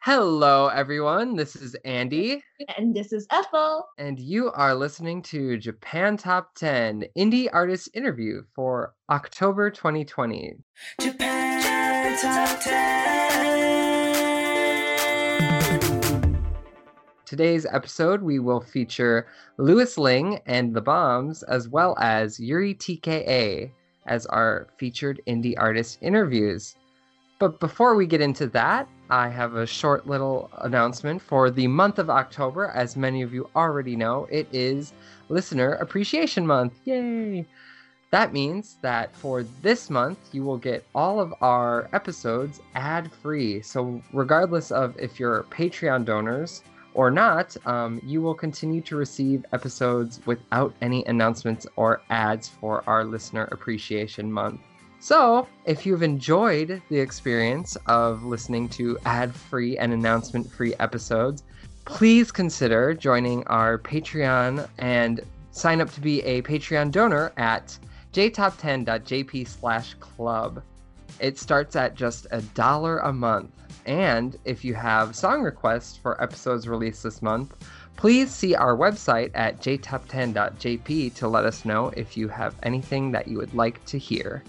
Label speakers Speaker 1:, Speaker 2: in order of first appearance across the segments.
Speaker 1: Hello, everyone. This is Andy,
Speaker 2: And this is Ethel.
Speaker 1: and you are listening to Japan Top 10 Indie Artist Interview for October 2020.
Speaker 3: Japan Top 10.
Speaker 1: Today's episode, we will feature Louis Lingg and the Bombs, as well as Yuri TKA as our featured indie artist interviews. But before we get into that, I have a short little announcement for the month of October. As many of you already know, it is Listener Appreciation Month. Yay! That means that for this month, you will get all of our episodes ad free. So, regardless of if you're Patreon donors or not, um, you will continue to receive episodes without any announcements or ads for our Listener Appreciation Month. So, if you've enjoyed the experience of listening to ad free and announcement free episodes, please consider joining our Patreon and sign up to be a Patreon donor at jtop10.jp slash club. It starts at just a dollar a month. And if you have song requests for episodes released this month, please see our website at jtop10.jp to let us know if you have anything that you would like to hear.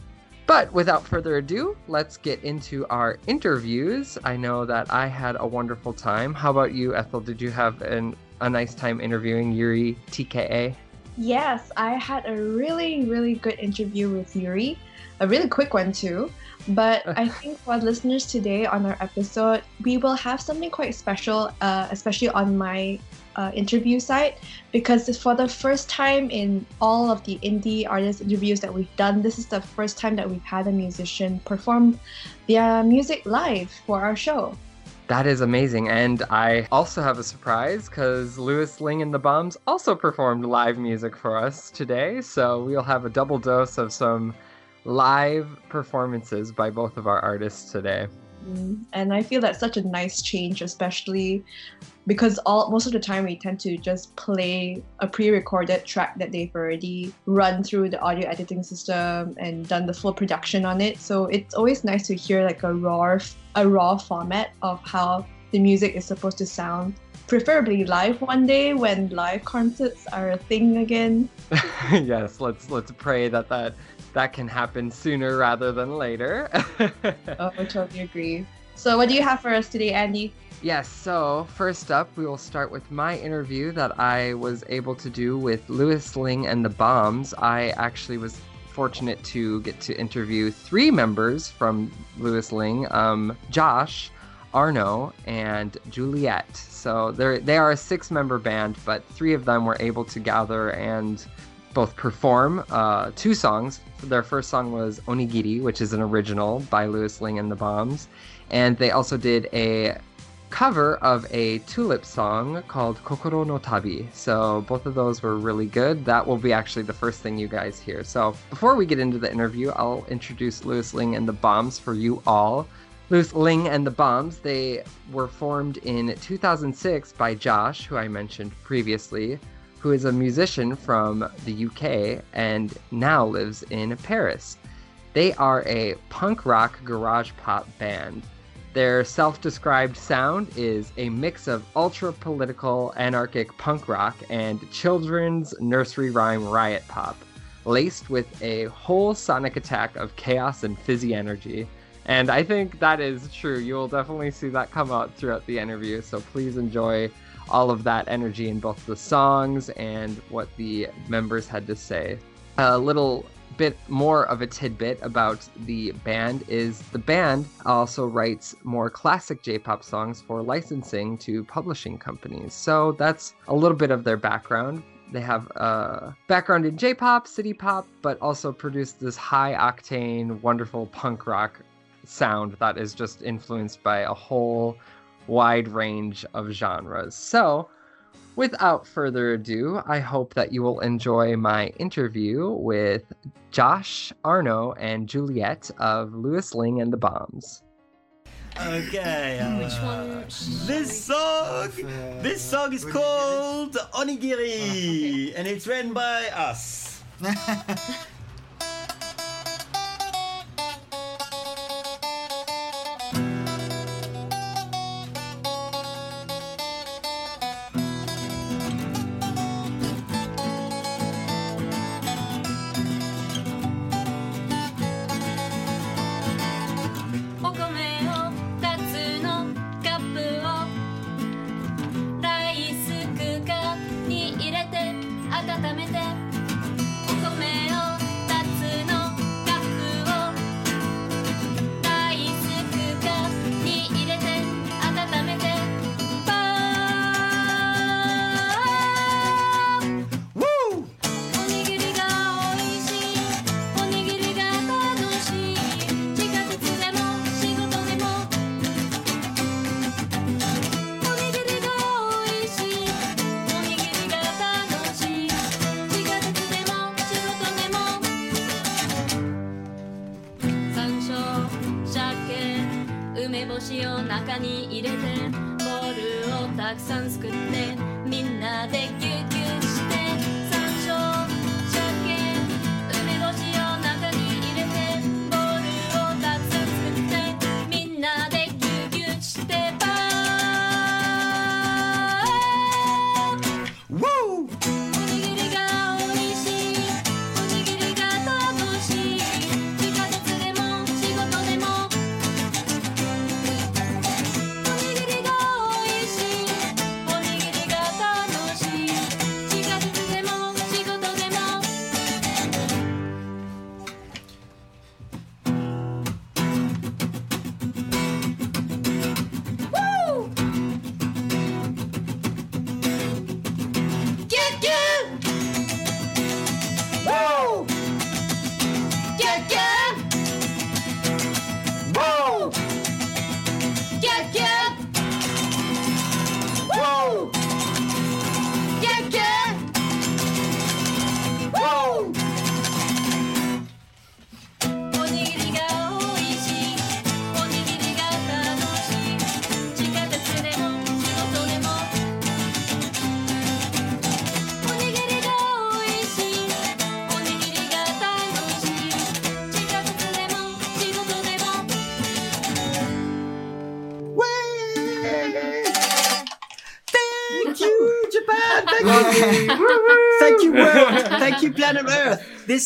Speaker 1: But without further ado, let's get into our interviews. I know that I had a wonderful time. How about you, Ethel? Did you have an, a nice time interviewing Yuri TKA?
Speaker 2: Yes, I had a really, really good interview with Yuri. A really quick one, too. But I think for listeners today on our episode, we will have something quite special, uh, especially on my uh, interview site, because for the first time in all of the indie artist interviews that we've done, this is the first time that we've had a musician perform their music live for our show.
Speaker 1: That is amazing. And I also have a surprise because Louis Lingg and the Bombs also performed live music for us today. So we'll have a double dose of some live performances by both of our artists today.
Speaker 2: Mm, And I feel that's such a nice change, especially because all most of the time we tend to just play a pre-recorded track that they've already run through the audio editing system and done the full production on it. So it's always nice to hear like a raw a raw format of how the music is supposed to sound. Preferably live one day when live concerts are a thing again.
Speaker 1: yes, let's let's pray that that that can happen sooner rather than later.
Speaker 2: Oh, I totally agree. So what do you have for us today, Andy?
Speaker 1: Yes, so first up, we will start with my interview that I was able to do with Louis Lingg and the Bombs. I actually was fortunate to get to interview three members from Louis Lingg um, Josh, Arno, and Juliet. So they are a six member band, but three of them were able to gather and both perform uh, two songs. Their first song was Onigiri, which is an original by Louis Lingg and the Bombs. And they also did a cover of a tulip song called Kokoro no Tabi. So both of those were really good. That will be actually the first thing you guys hear. So before we get into the interview, I'll introduce Louis Lingg and the Bombs for you all. Louis Lingg and the Bombs, they were formed in 2006 by Josh, who I mentioned previously, who is a musician from the UK and now lives in Paris. They are a punk rock garage pop band. Their self described sound is a mix of ultra political anarchic punk rock and children's nursery rhyme riot pop, laced with a whole sonic attack of chaos and fizzy energy. And I think that is true. You will definitely see that come out throughout the interview. So please enjoy all of that energy in both the songs and what the members had to say. A little bit more of a tidbit about the band is the band also writes more classic J-pop songs for licensing to publishing companies. So that's a little bit of their background. They have a background in J-pop, city pop, but also produced this high octane, wonderful punk rock sound that is just influenced by a whole wide range of genres. So, without further ado, I hope that you will enjoy my interview with Josh, Arno, and Juliet of Louis Lingg and the Bombs.
Speaker 4: Okay.
Speaker 5: Which
Speaker 4: uh,
Speaker 5: one?
Speaker 4: This song, this song is called Onigiri, and it's written by us.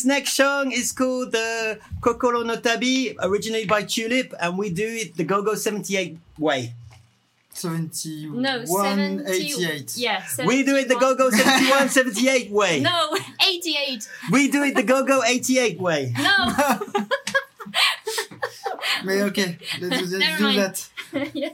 Speaker 4: This next song is called the Kokoro no Tabi, originated by Tulip, and we do it the Go-Go 78 way.
Speaker 6: 71,
Speaker 5: No, 70.
Speaker 6: 88.
Speaker 5: Yeah,
Speaker 4: We do it the
Speaker 5: 71.
Speaker 4: Go-Go 71, 78 way.
Speaker 5: No, 88.
Speaker 4: We do it the Go-Go 88 way.
Speaker 5: No.
Speaker 6: Mais okay, let's, let's do
Speaker 5: mind.
Speaker 6: that.
Speaker 5: yeah.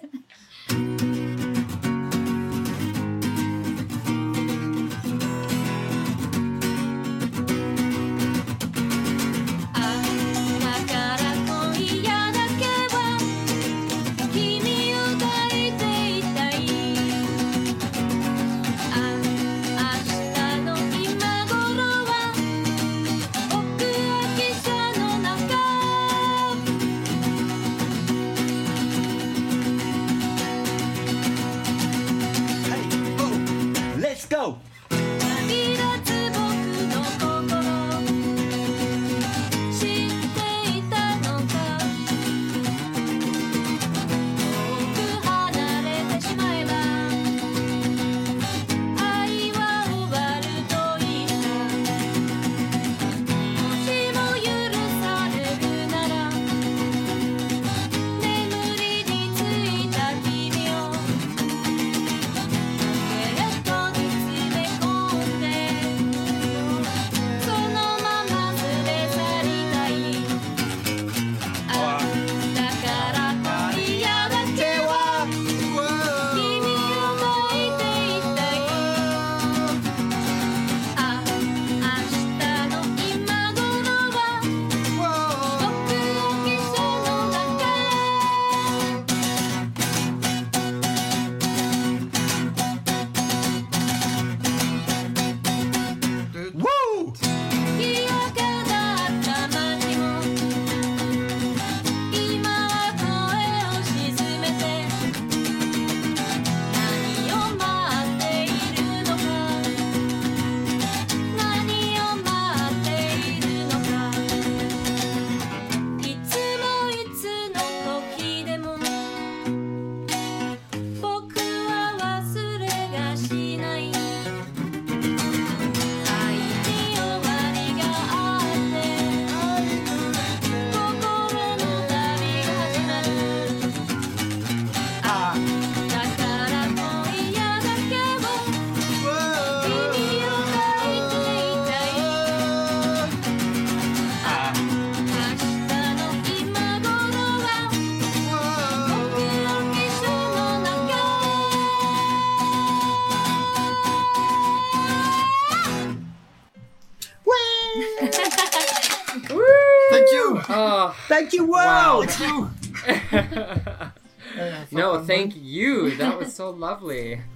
Speaker 6: Thank you,
Speaker 1: Wow. no, thank you. That was so lovely.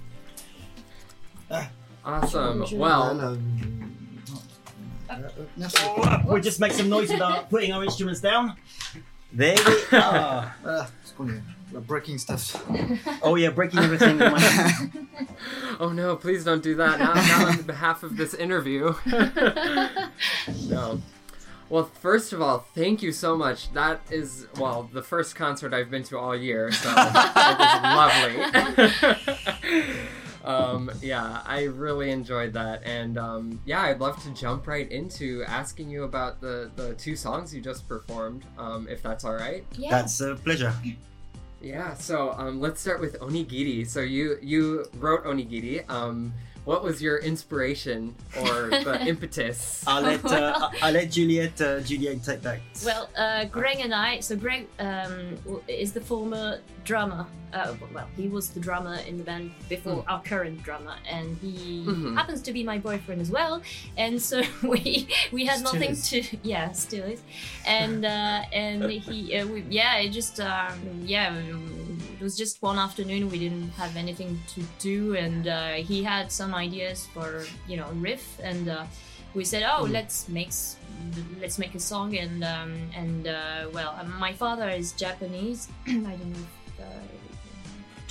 Speaker 1: Ah. Awesome. Well,
Speaker 6: Well, euh, merci.
Speaker 7: We'll just make some noise without putting our instruments down. There we ah. are.
Speaker 6: Voilà, parce qu'on we're breaking stuff.
Speaker 7: Oh yeah, breaking everything. with my-
Speaker 1: oh no, please don't do that. Not, not on behalf of this interview. no. Well, first of all, thank you so much. That is, well, the first concert I've been to all year, so it was lovely. um, yeah, I really enjoyed that. And um, yeah, I'd love to jump right into asking you about the, the two songs you just performed, um, if that's all right.
Speaker 5: Yeah.
Speaker 7: That's a pleasure.
Speaker 1: Yeah, so um, let's start with Onigiri. So you you wrote Onigiri. What was your inspiration or the impetus?
Speaker 7: I'll let uh, I'll let Juliet uh, Juliet take that.
Speaker 5: Well, uh, Greg and I. So Greg um, is the former drummer. Uh, well, he was the drummer in the band before our current drummer, and he
Speaker 1: Mhm.
Speaker 5: happens to be my boyfriend as well. And so we we had
Speaker 6: Still
Speaker 5: nothing
Speaker 6: is.
Speaker 5: to yeah, still is. And uh, and he uh, we, yeah, it just um, yeah, it was just one afternoon. We didn't have anything to do, and uh, he had some ideas for you know riff and. Uh, we said, "Oh, let's make let's make a song." And um, and uh, well, my father is Japanese. I don't know if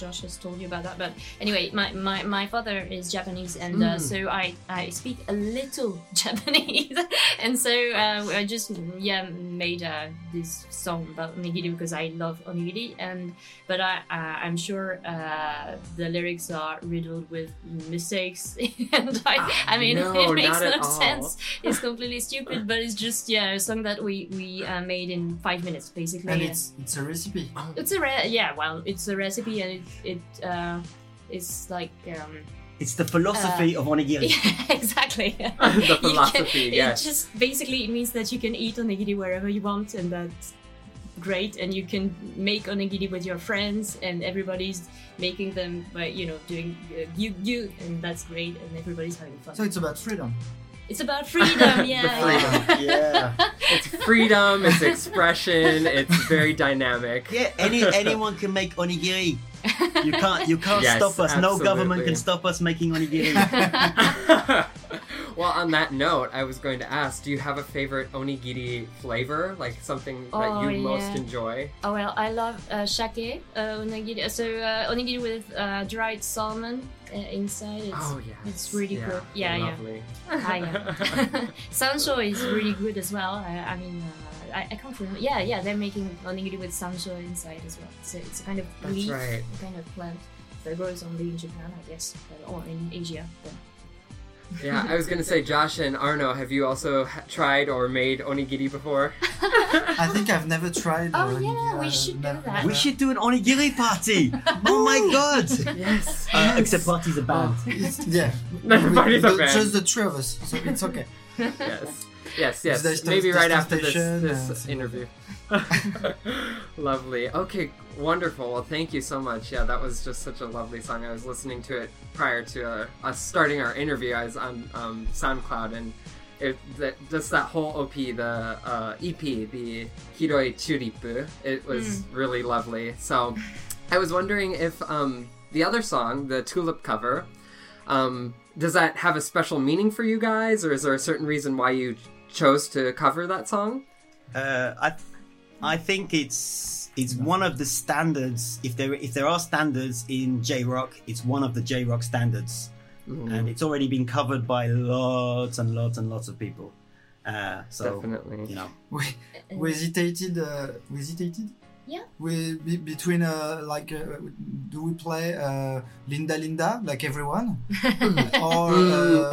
Speaker 5: Josh has told you about that, but anyway, my, my, my father is Japanese, and uh,
Speaker 1: Mm.
Speaker 5: so I, I speak a little Japanese, and so uh, I just yeah made uh, this song about onigiri because I love onigiri, and but I, uh, I'm sure uh, the lyrics are riddled with mistakes, and I, I mean
Speaker 1: No,
Speaker 5: it makes no sense. It's completely stupid, but it's just yeah a song that we we uh, made in five minutes basically.
Speaker 6: And it's it's a recipe.
Speaker 5: It's a re- yeah, well, it's a recipe and it it uh, is like um,
Speaker 7: It's the philosophy of onigiri.
Speaker 5: yeah, exactly.
Speaker 1: The
Speaker 5: You can-
Speaker 1: philosophy, yes.
Speaker 5: It just basically it means that you can eat onigiri wherever you want, and that's great. And you can make onigiri with your friends, and everybody's making them by you know doing uh, you you, and that's great, and everybody's having fun.
Speaker 6: So it's about freedom.
Speaker 5: it's about freedom, yeah.
Speaker 1: The freedom.
Speaker 7: yeah.
Speaker 1: It's freedom, it's expression, it's very dynamic.
Speaker 7: Yeah, any anyone can make onigiri. You can't you can't
Speaker 1: Yes,
Speaker 7: stop us. No government can stop us making onigiri.
Speaker 1: well, on that note, I was going to ask: Do you have a favorite onigiri flavor, like something
Speaker 5: Oh,
Speaker 1: that you most enjoy?
Speaker 5: Oh well, I love uh, shake, uh, onigiri. So uh, onigiri with uh, dried salmon uh, inside. It's,
Speaker 1: Oh yes,
Speaker 5: it's really
Speaker 1: yeah,
Speaker 5: good. Yeah, yeah.
Speaker 1: lovely.
Speaker 5: Ah, yeah. Sancho is really good as well. I, I mean, uh, I, I can't remember. Yeah, yeah, they're making onigiri with sancho inside as well. So it's a kind of
Speaker 1: That's
Speaker 5: leaf,
Speaker 1: right.
Speaker 5: a kind of plant that grows only in Japan, I guess, but, or in Asia. But
Speaker 1: Yeah, I was gonna say, Josh and Arno, have you also ha- tried or made onigiri before?
Speaker 6: I think I've never tried.
Speaker 5: Oh,
Speaker 6: uh,
Speaker 5: yeah, we should do that.
Speaker 7: We should do an onigiri party. oh my god!
Speaker 1: yes.
Speaker 7: Uh, except party's a band.
Speaker 6: It's, yeah.
Speaker 1: No,
Speaker 6: We-
Speaker 1: party's a
Speaker 6: the-
Speaker 1: band.
Speaker 6: Just the three of us, so it's okay.
Speaker 1: yes. Yes, yes.
Speaker 6: There's-
Speaker 1: Maybe
Speaker 6: there's
Speaker 1: right after this, this interview. lovely. Okay, wonderful. Well, thank you so much. Yeah, that was just such a lovely song. I was listening to it prior to uh, us starting our interview. I was on um, SoundCloud and it, that, just that whole OP, the uh, EP, the Hiroi Churipu, it was really lovely. So I was wondering if um, the other song, the Tulip cover, um, does that have a special meaning for you guys, or is there a certain reason why you chose to cover that song?
Speaker 7: Uh, I, I think it's it's one of the standards. If there if there are standards in J rock, it's one of the J rock standards, and it's already been covered by lots and lots and lots of people. Uh, so
Speaker 1: Definitely.
Speaker 7: you know,
Speaker 6: We, we hesitated. Uh, we hesitated.
Speaker 5: Yeah.
Speaker 6: We be, between uh, like, uh, do we play uh, Linda Linda like everyone, or uh,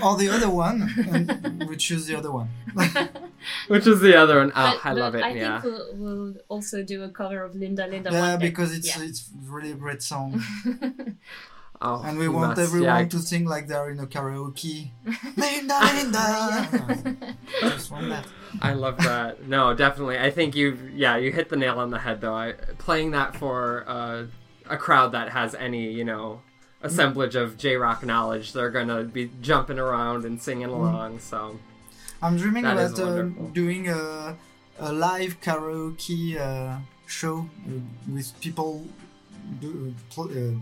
Speaker 6: or the other one? And we choose the other one.
Speaker 1: Which is the other one? Oh,
Speaker 5: but,
Speaker 1: I love
Speaker 5: but
Speaker 1: it.
Speaker 5: I
Speaker 1: yeah.
Speaker 5: think we'll, we'll also do a cover of Linda Linda.
Speaker 6: yeah,
Speaker 5: one
Speaker 6: because it's
Speaker 5: Yeah.
Speaker 6: it's really a great song,
Speaker 1: Oh,
Speaker 6: and we
Speaker 1: you
Speaker 6: want everyone
Speaker 1: Yeah,
Speaker 6: to sing like they're in a karaoke. Linda Linda. Just want that.
Speaker 1: I love that. No, definitely. I think you, yeah, you hit the nail on the head though. I, playing that for uh, a crowd that has any, you know, assemblage of J rock knowledge, they're gonna be jumping around and singing along. So
Speaker 6: I'm dreaming
Speaker 1: That is
Speaker 6: about uh, doing a, a live karaoke uh, show uh, with people do, uh, pl-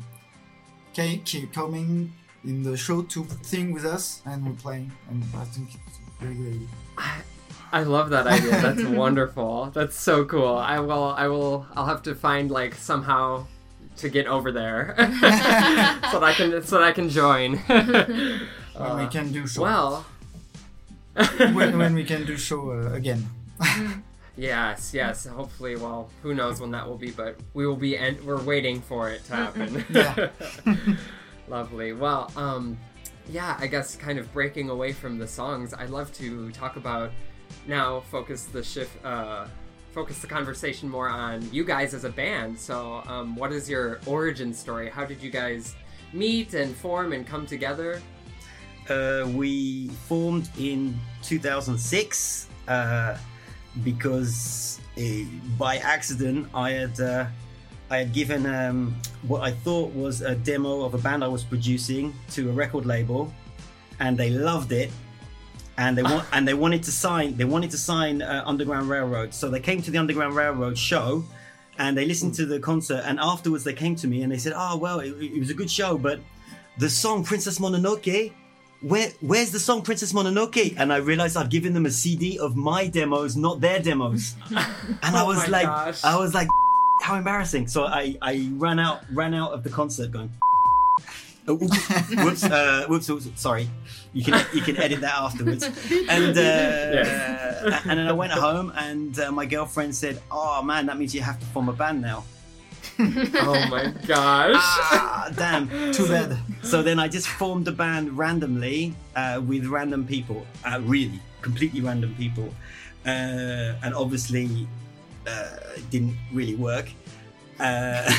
Speaker 6: uh, ca- ca- coming in the show to sing with us, and we're playing. And I think it's a very good idea.
Speaker 1: I love that idea. That's wonderful. That's so cool. I will. I will. I'll have to find like somehow to get over there so that I can so that I can join.
Speaker 6: When we can do show.
Speaker 1: well.
Speaker 6: when, when we can do show uh, again.
Speaker 1: Yes, yes. Hopefully, well, who knows when that will be, but we will be, and we're waiting for it to happen.
Speaker 6: Yeah.
Speaker 1: Lovely. Well, um, yeah. I guess kind of breaking away from the songs, I'd love to talk about now. Focus the shift. Uh, focus the conversation more on you guys as a band. So, um, what is your origin story? How did you guys meet and form and come together?
Speaker 7: uh, we formed in 2006 uh, because uh, by accident I had uh, I had given um, what I thought was a demo of a band I was producing to a record label, and they loved it, and they want and they wanted to sign they wanted to sign uh, Underground Railroad. So they came to the Underground Railroad show. And they listened to the concert, and afterwards they came to me and they said, "Oh well, it, it was a good show, but the song Princess Mononoke where where's the song Princess Mononoke? And I realized I'd given them a CD of my demos, not their demos. And I
Speaker 1: Oh
Speaker 7: was
Speaker 1: my
Speaker 7: like,
Speaker 1: gosh.
Speaker 7: I was like, how embarrassing. So I, I ran out ran out of the concert going. Oh, oops, whoops, uh, whoops, whoops, sorry. You can you can edit that afterwards. And uh,
Speaker 1: Yeah.
Speaker 7: and then I went home, and uh, my girlfriend said, "Oh man, that means you have to form a band now."
Speaker 1: Oh my gosh!
Speaker 7: Ah, damn.
Speaker 6: Too bad.
Speaker 7: So then I just formed a band randomly uh, with random people, uh, really completely random people, uh, and obviously uh, it didn't really work. Uh,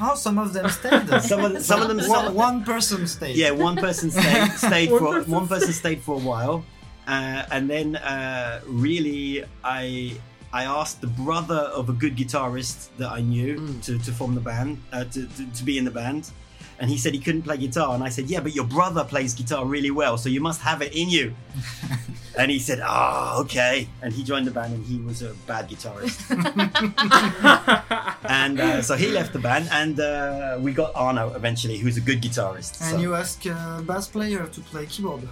Speaker 6: Oh, some of them stayed.
Speaker 7: some of the, some of them,
Speaker 6: one, one person stayed.
Speaker 7: yeah, one person stayed stayed
Speaker 1: One
Speaker 7: for
Speaker 1: person
Speaker 7: one person stayed for a while, uh, and then uh, really I. I asked the brother of a good guitarist that I knew
Speaker 1: Mm.
Speaker 7: to, to form the band, uh, to, to, to be in the band. And he said he couldn't play guitar. And I said, Yeah, but your brother plays guitar really well, so you must have it in you. and he said, Ah, okay. And he joined the band and he was a bad guitarist. and uh, so he left the band, and uh, we got Arno eventually, who's a good guitarist.
Speaker 6: And
Speaker 7: so-
Speaker 6: you ask uh, bass player to play keyboard.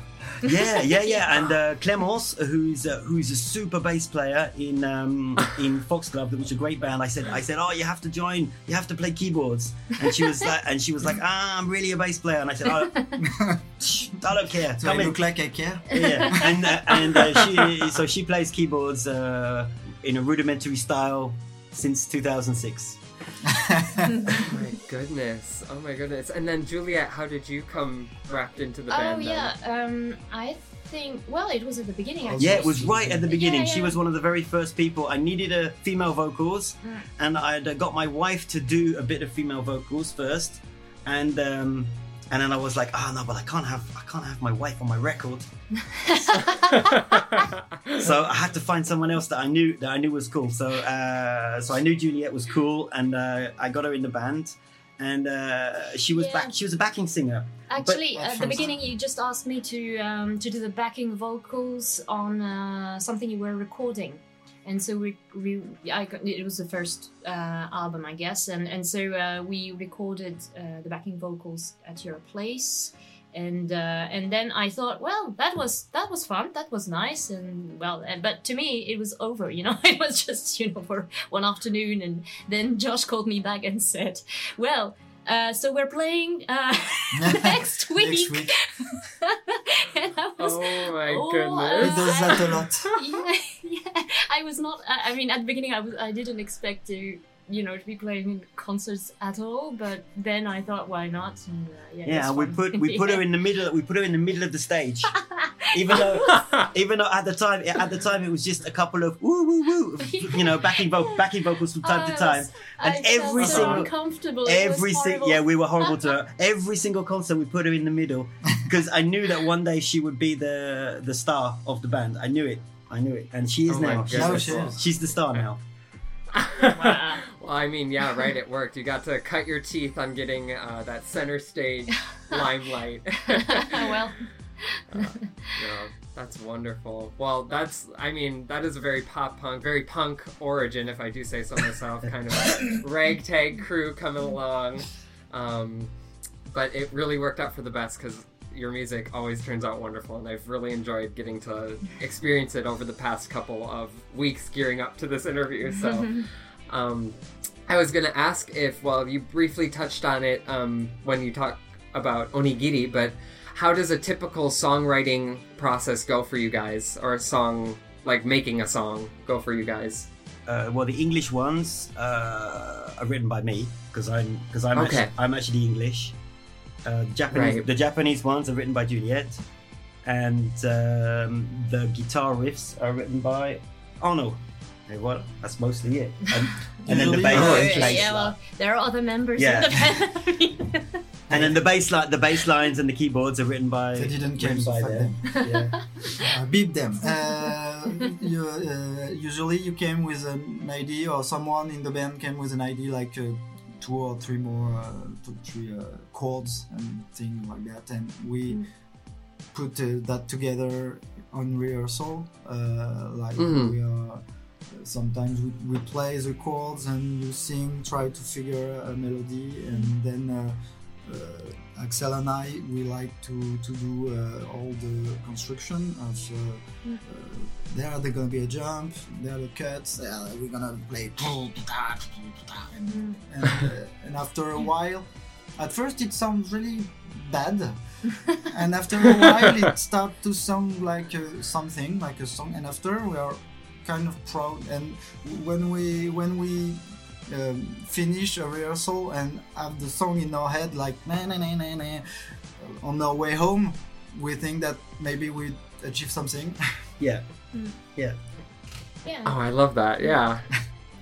Speaker 7: yeah, yeah, yeah. And uh, Clemence, who's uh, who's a super bass player in um, in Foxglove, which is a great band. I said, I said, oh, you have to join. You have to play keyboards. And she was like, and she was like, ah, I'm really a bass player. And I said, oh, I don't care.
Speaker 6: Do
Speaker 7: Come
Speaker 6: I
Speaker 7: in.
Speaker 6: look like I care?
Speaker 7: Yeah, and uh, and uh, she so she plays keyboards uh, in a rudimentary style since 2006.
Speaker 1: Oh my goodness. Oh my goodness. And then Juliet, how did you come wrapped into the
Speaker 5: Oh
Speaker 1: band? then?
Speaker 5: yeah, um, I think. Well, it was at the beginning. Actually.
Speaker 7: Yeah, it was right at the beginning.
Speaker 5: Yeah,
Speaker 7: She was one of the very first people. I needed a female vocals,
Speaker 5: Mm.
Speaker 7: and I'd uh, got my wife to do a bit of female vocals first, and um, and then I was like, oh no, but I can't have I can't have my wife on my record. so I had to find someone else that I knew that I knew was cool. So uh, so I knew Juliet was cool, and uh, I got her in the band, and uh, she was
Speaker 5: Yeah.
Speaker 7: back. She was a backing singer.
Speaker 5: Actually,
Speaker 6: But-
Speaker 5: at the beginning, you just asked me to um, to do the backing vocals on uh, something you were recording, and so we, we I it was the first uh, album, I guess, and and so uh, we recorded uh, the backing vocals at your place, and uh, and then I thought, well, that was that was fun, that was nice, and well, and, but to me, it was over, you know, it was just you know for one afternoon, and then Josh called me back and said, well. Uh, so we're playing uh, next week.
Speaker 6: Next week.
Speaker 5: and I was,
Speaker 1: Oh my
Speaker 5: Oh,
Speaker 1: goodness.
Speaker 6: He does that a lot.
Speaker 5: yeah, yeah. I was not. I, I mean, at the beginning, I was. I didn't expect to, you know, to be playing in concerts at all. But then I thought, why not? And, uh, yeah,
Speaker 7: Yeah, we
Speaker 5: fun.
Speaker 7: put we put her in the middle. We put her in the middle of the stage, even though even though at the time at the time it was just a couple of woo woo woo, you know, backing vo- backing vocals from time
Speaker 5: I
Speaker 7: to time,
Speaker 5: was-
Speaker 7: and
Speaker 5: I felt
Speaker 7: every
Speaker 5: so
Speaker 7: single
Speaker 5: uncomfortable.
Speaker 7: Every single yeah we were horrible to her. Every single concert we put her in the middle because I knew that one day she would be the the star of the band. I knew it. I knew it, and she is
Speaker 1: Oh
Speaker 7: now.
Speaker 6: Now
Speaker 7: She's,
Speaker 6: she is.
Speaker 7: she's the star now.
Speaker 5: Wow.
Speaker 1: well, I mean, yeah, right. It worked. You got to cut your teeth on getting uh, that center stage limelight.
Speaker 5: well,
Speaker 1: Yeah, that's wonderful. Well, that's, I mean, that is a very pop punk, very punk origin, if I do say so myself, kind of ragtag crew coming along. Um, but it really worked out for the best because your music always turns out wonderful, and I've really enjoyed getting to experience it over the past couple of weeks gearing up to this interview. So, um, I was going to ask if, well, you briefly touched on it um, when you talk about onigiri, but how does a typical songwriting process go for you guys, or a song like making a song go for you guys?
Speaker 7: Uh, well, the English ones uh, are written by me because I'm because I'm
Speaker 1: Okay.
Speaker 7: actually, I'm actually English. Uh, the Japanese
Speaker 1: Right.
Speaker 7: the Japanese ones are written by Juliet, and um, the guitar riffs are written by oh no, hey, what that's mostly it. And, and then the
Speaker 6: Usually-
Speaker 7: bass,
Speaker 1: Oh,
Speaker 5: yeah, yeah, well, there are other members
Speaker 7: Yeah.
Speaker 5: in the band.
Speaker 7: And then the bass li- the bass lines and the keyboards are written by
Speaker 6: They didn't
Speaker 7: written
Speaker 6: care,
Speaker 7: by
Speaker 6: fuck
Speaker 7: them. Yeah.
Speaker 6: Uh, beep them. Uh, you, uh, usually you came with an ID or someone in the band came with an ID like uh, two or three more, uh, two, three uh, chords and things like that, and we put uh, that together on rehearsal. Uh, like
Speaker 1: Mhm.
Speaker 6: we are. Sometimes we, we play the chords and you sing, try to figure a melody, and then uh, uh, Axel and I we like to to do uh, all the construction of uh, uh, there there's gonna be a jump, there are the cuts, there we're gonna play and and, uh, and after a while, at first it sounds really bad, and after a while it starts to sound like uh, something like a song, and after we are kind of proud and when we when we um, finish a rehearsal and have the song in our head like na na na na na on our way home we think that maybe we achieved something.
Speaker 7: Yeah. Yeah.
Speaker 5: yeah.
Speaker 1: Oh, I love that. Yeah.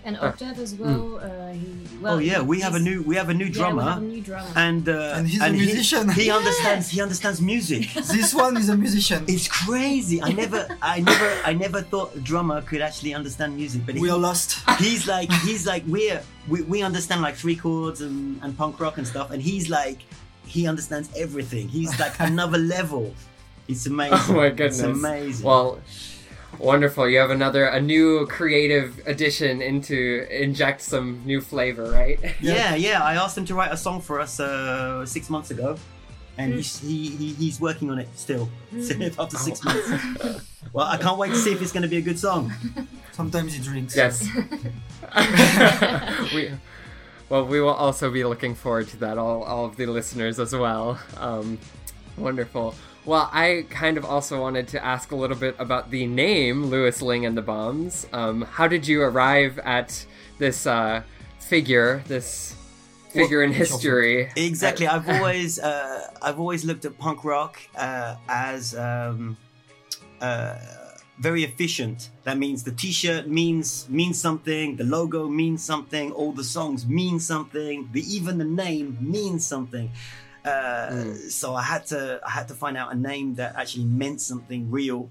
Speaker 5: and Octave as well. Uh, he, well
Speaker 7: oh yeah, we have a new we have a new
Speaker 5: yeah,
Speaker 7: drummer.
Speaker 5: we have a new drummer.
Speaker 7: and uh,
Speaker 6: And he's a
Speaker 7: he-
Speaker 6: musician.
Speaker 7: He, understands. He understands music.
Speaker 6: this one is a musician
Speaker 7: It's crazy. I never, I never, I never thought a drummer could actually understand music. But
Speaker 6: we
Speaker 7: he,
Speaker 6: are lost
Speaker 7: he's like, he's like, we're, we, we understand like three chords and, and punk rock and stuff, and he's like, he understands everything. He's like another level. It's amazing.
Speaker 1: Oh my goodness.
Speaker 7: It's amazing.
Speaker 1: Well, Wonderful. You have another a new creative addition into inject some new flavor, right?
Speaker 7: Yeah, yeah. I asked him to write a song for us uh, six months ago, and he's, he, he he's working on it still after six months. well, I can't wait to see if it's going to be a good song.
Speaker 6: Sometimes he drinks.
Speaker 1: Yes. we, well, we will also be looking forward to that, all, all of the listeners as well. Um, wonderful. Well, I kind of also wanted to ask a little bit about the name Louis Lingg and the Bombs. Um, how did you arrive at this uh, figure, this figure in history?
Speaker 7: Exactly. I've always uh, I've always looked at punk rock uh, as um, uh, very efficient. That means the T-shirt means means something, the logo means something, all the songs mean something, the even the name means something. Uh, So I had to I had to find out a name that actually meant something real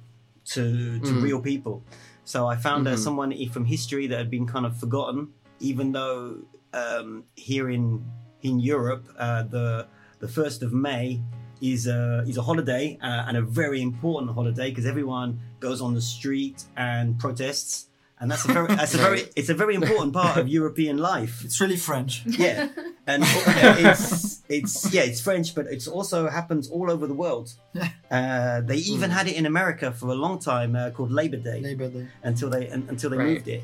Speaker 7: to to real people. So I found uh, someone from history that had been kind of forgotten, even though um, here in in Europe uh, the the first of May is a is a holiday uh, and a very important holiday because everyone goes on the street and protests. And that's a very, that's a very, it's a very important part of European life.
Speaker 6: It's really French.
Speaker 7: Yeah, and it's it's yeah, it's French, but it's also happens all over the world. Uh, they even had it in America for a long time uh, called Labor Day
Speaker 6: Labor Day.
Speaker 7: until they un, until they
Speaker 1: Right.
Speaker 7: moved it.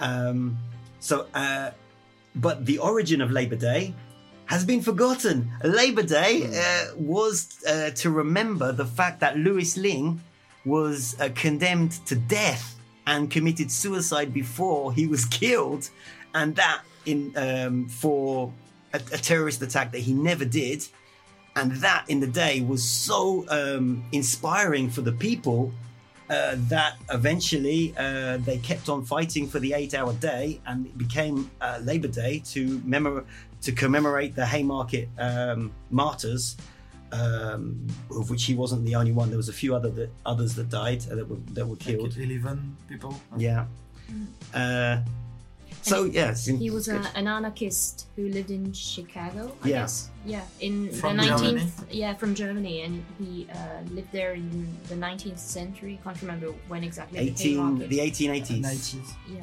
Speaker 7: Um, so, uh, but the origin of Labor Day has been forgotten. Labor Day uh, was uh, to remember the fact that Louis Lingg was uh, condemned to death and committed suicide before he was killed, and that in um, for a, a terrorist attack that he never did. And that in the day was so um, inspiring for the people uh, that eventually uh, they kept on fighting for the eight-hour day, and it became uh, Labor Day to to commemorate the Haymarket um, martyrs, um, of which he wasn't the only one. There was a few other that, others that died uh, that were that were killed.
Speaker 6: Like 11 people.
Speaker 7: Yeah. Uh, so yes,
Speaker 5: He was a, an anarchist who lived in Chicago, I
Speaker 7: Yeah.
Speaker 5: guess. Yeah, in
Speaker 6: From
Speaker 5: the
Speaker 6: Germany?
Speaker 5: 19th. Yeah, from Germany, and he uh, lived there in the 19th century. Can't remember when exactly. the
Speaker 7: eighteen
Speaker 5: Haymarket-
Speaker 7: the eighteen eighties.
Speaker 6: 90s.
Speaker 5: Yeah.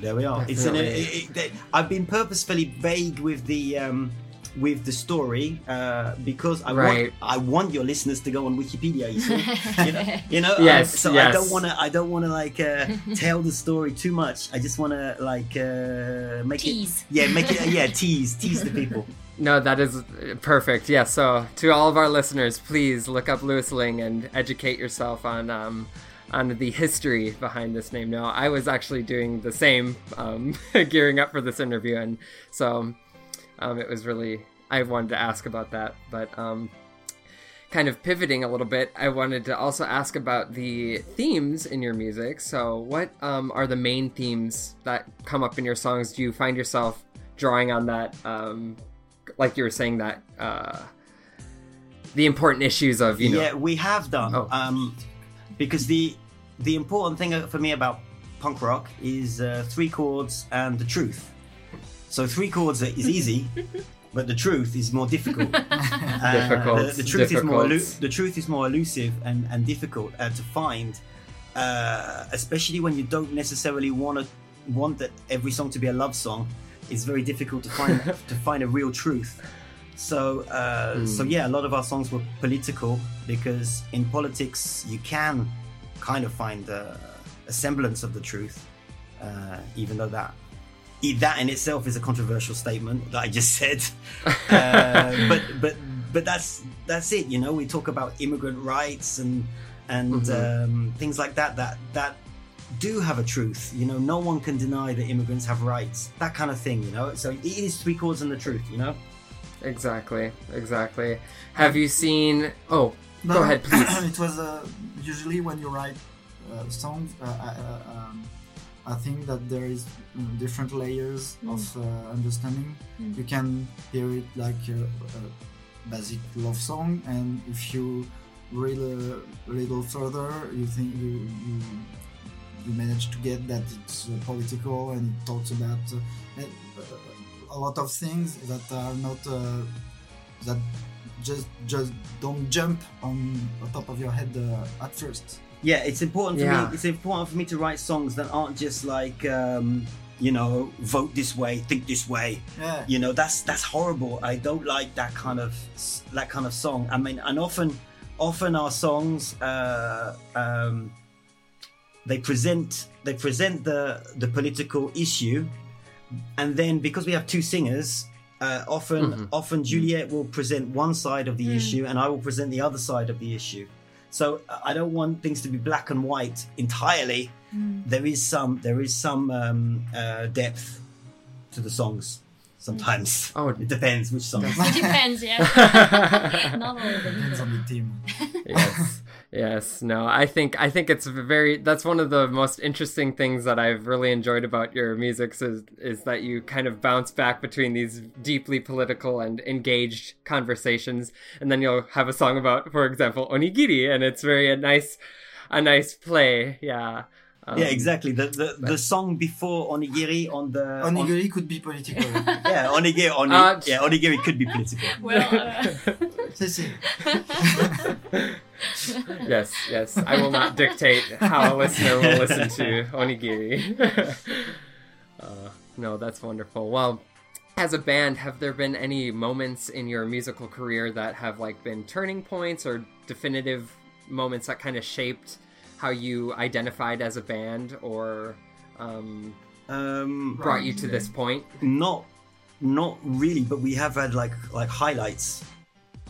Speaker 7: There we are. It's an, it, it, it- I've been purposefully vague with the um, with the story uh, because I
Speaker 1: Right.
Speaker 7: want I want your listeners to go on Wikipedia. You see, you know, you know?
Speaker 1: Yes,
Speaker 7: um, so I don't want to. I don't want to like uh, tell the story too much. I just want to like uh, make
Speaker 5: Tease.
Speaker 7: it. Yeah, make it. Yeah, tease, tease the people.
Speaker 1: No, that is perfect. Yeah, so to all of our listeners, please look up Louis Lingg and educate yourself on um, on the history behind this name. Now, I was actually doing the same, um, gearing up for this interview, and so um, it was really I wanted to ask about that, but um, kind of pivoting a little bit, I wanted to also ask about the themes in your music. So, what um, are the main themes that come up in your songs? Do you find yourself drawing on that, um, like you were saying that uh, the important issues of you know?
Speaker 7: Yeah, we have done.
Speaker 1: Oh.
Speaker 7: Um, because the the important thing for me about punk rock is uh, three chords and the truth. So three chords is easy, but the truth is more difficult. Uh,
Speaker 1: Difficult,
Speaker 7: The, the truth is more elu- the truth is more elusive and, and difficult uh, to find, uh, especially when you don't necessarily want to want that every song to be a love song. It's very difficult to find to find a real truth. So, uh, so yeah, a lot of our songs were political because in politics you can kind of find a, a semblance of the truth, uh, even though that that in itself is a controversial statement that I just said. uh, but but but that's that's it. You know, we talk about immigrant rights and and um, things like that. That that do have a truth. You know, no one can deny that immigrants have rights. That kind of thing. You know, so it is three chords and the truth. You know.
Speaker 1: Exactly, exactly. Have you seen? Oh,
Speaker 6: No,
Speaker 1: go ahead, please.
Speaker 6: it was uh, usually when you write uh, songs. Uh, uh, um, I think that there is mm, different layers of uh, understanding. You can hear it like a, a basic love song, and if you read a little further, you think you you, you manage to get that it's uh, political and it talks about uh, uh, a lot of things that are not uh, that just just don't jump on the top of your head uh, at first.
Speaker 7: Yeah, it's important for
Speaker 1: Yeah.
Speaker 7: me. It's important for me to write songs that aren't just like um, you know, vote this way, think this way.
Speaker 6: Yeah.
Speaker 7: You know, that's that's horrible. I don't like that kind of that kind of song. I mean, and often, often our songs, uh, um, they present they present the the political issue, and then because we have two singers. Uh, often,
Speaker 1: Mhm.
Speaker 7: often Juliet will present one side of the issue, and I will present the other side of the issue. So uh, I don't want things to be black and white entirely. There is some there is some um, uh, depth to the songs sometimes.
Speaker 1: Oh,
Speaker 7: It depends which song.
Speaker 5: It depends, yeah. Not all of them.
Speaker 6: Depends on the team.
Speaker 1: yes yes no i think i think it's very that's one of the most interesting things that i've really enjoyed about your music is is that you kind of bounce back between these deeply political and engaged conversations. And then you'll have a song about for example onigiri and it's very a nice a nice play. Yeah Um,
Speaker 7: yeah, exactly. The the, the song before Onigiri on the on-
Speaker 6: Onigiri could be political.
Speaker 7: yeah, Onigiri, oni,
Speaker 1: Uh,
Speaker 7: yeah, Onigiri could be political.
Speaker 5: Well, uh,
Speaker 6: Si, si.
Speaker 1: yes, yes. I will not dictate how a listener will listen to Onigiri. uh, no, that's wonderful. Well, as a band, have there been any moments in your musical career that have like been turning points or definitive moments that kind of shaped how you identified as a band or um,
Speaker 7: Um,
Speaker 1: brought you to this point?
Speaker 7: not not really, but we have had like like highlights.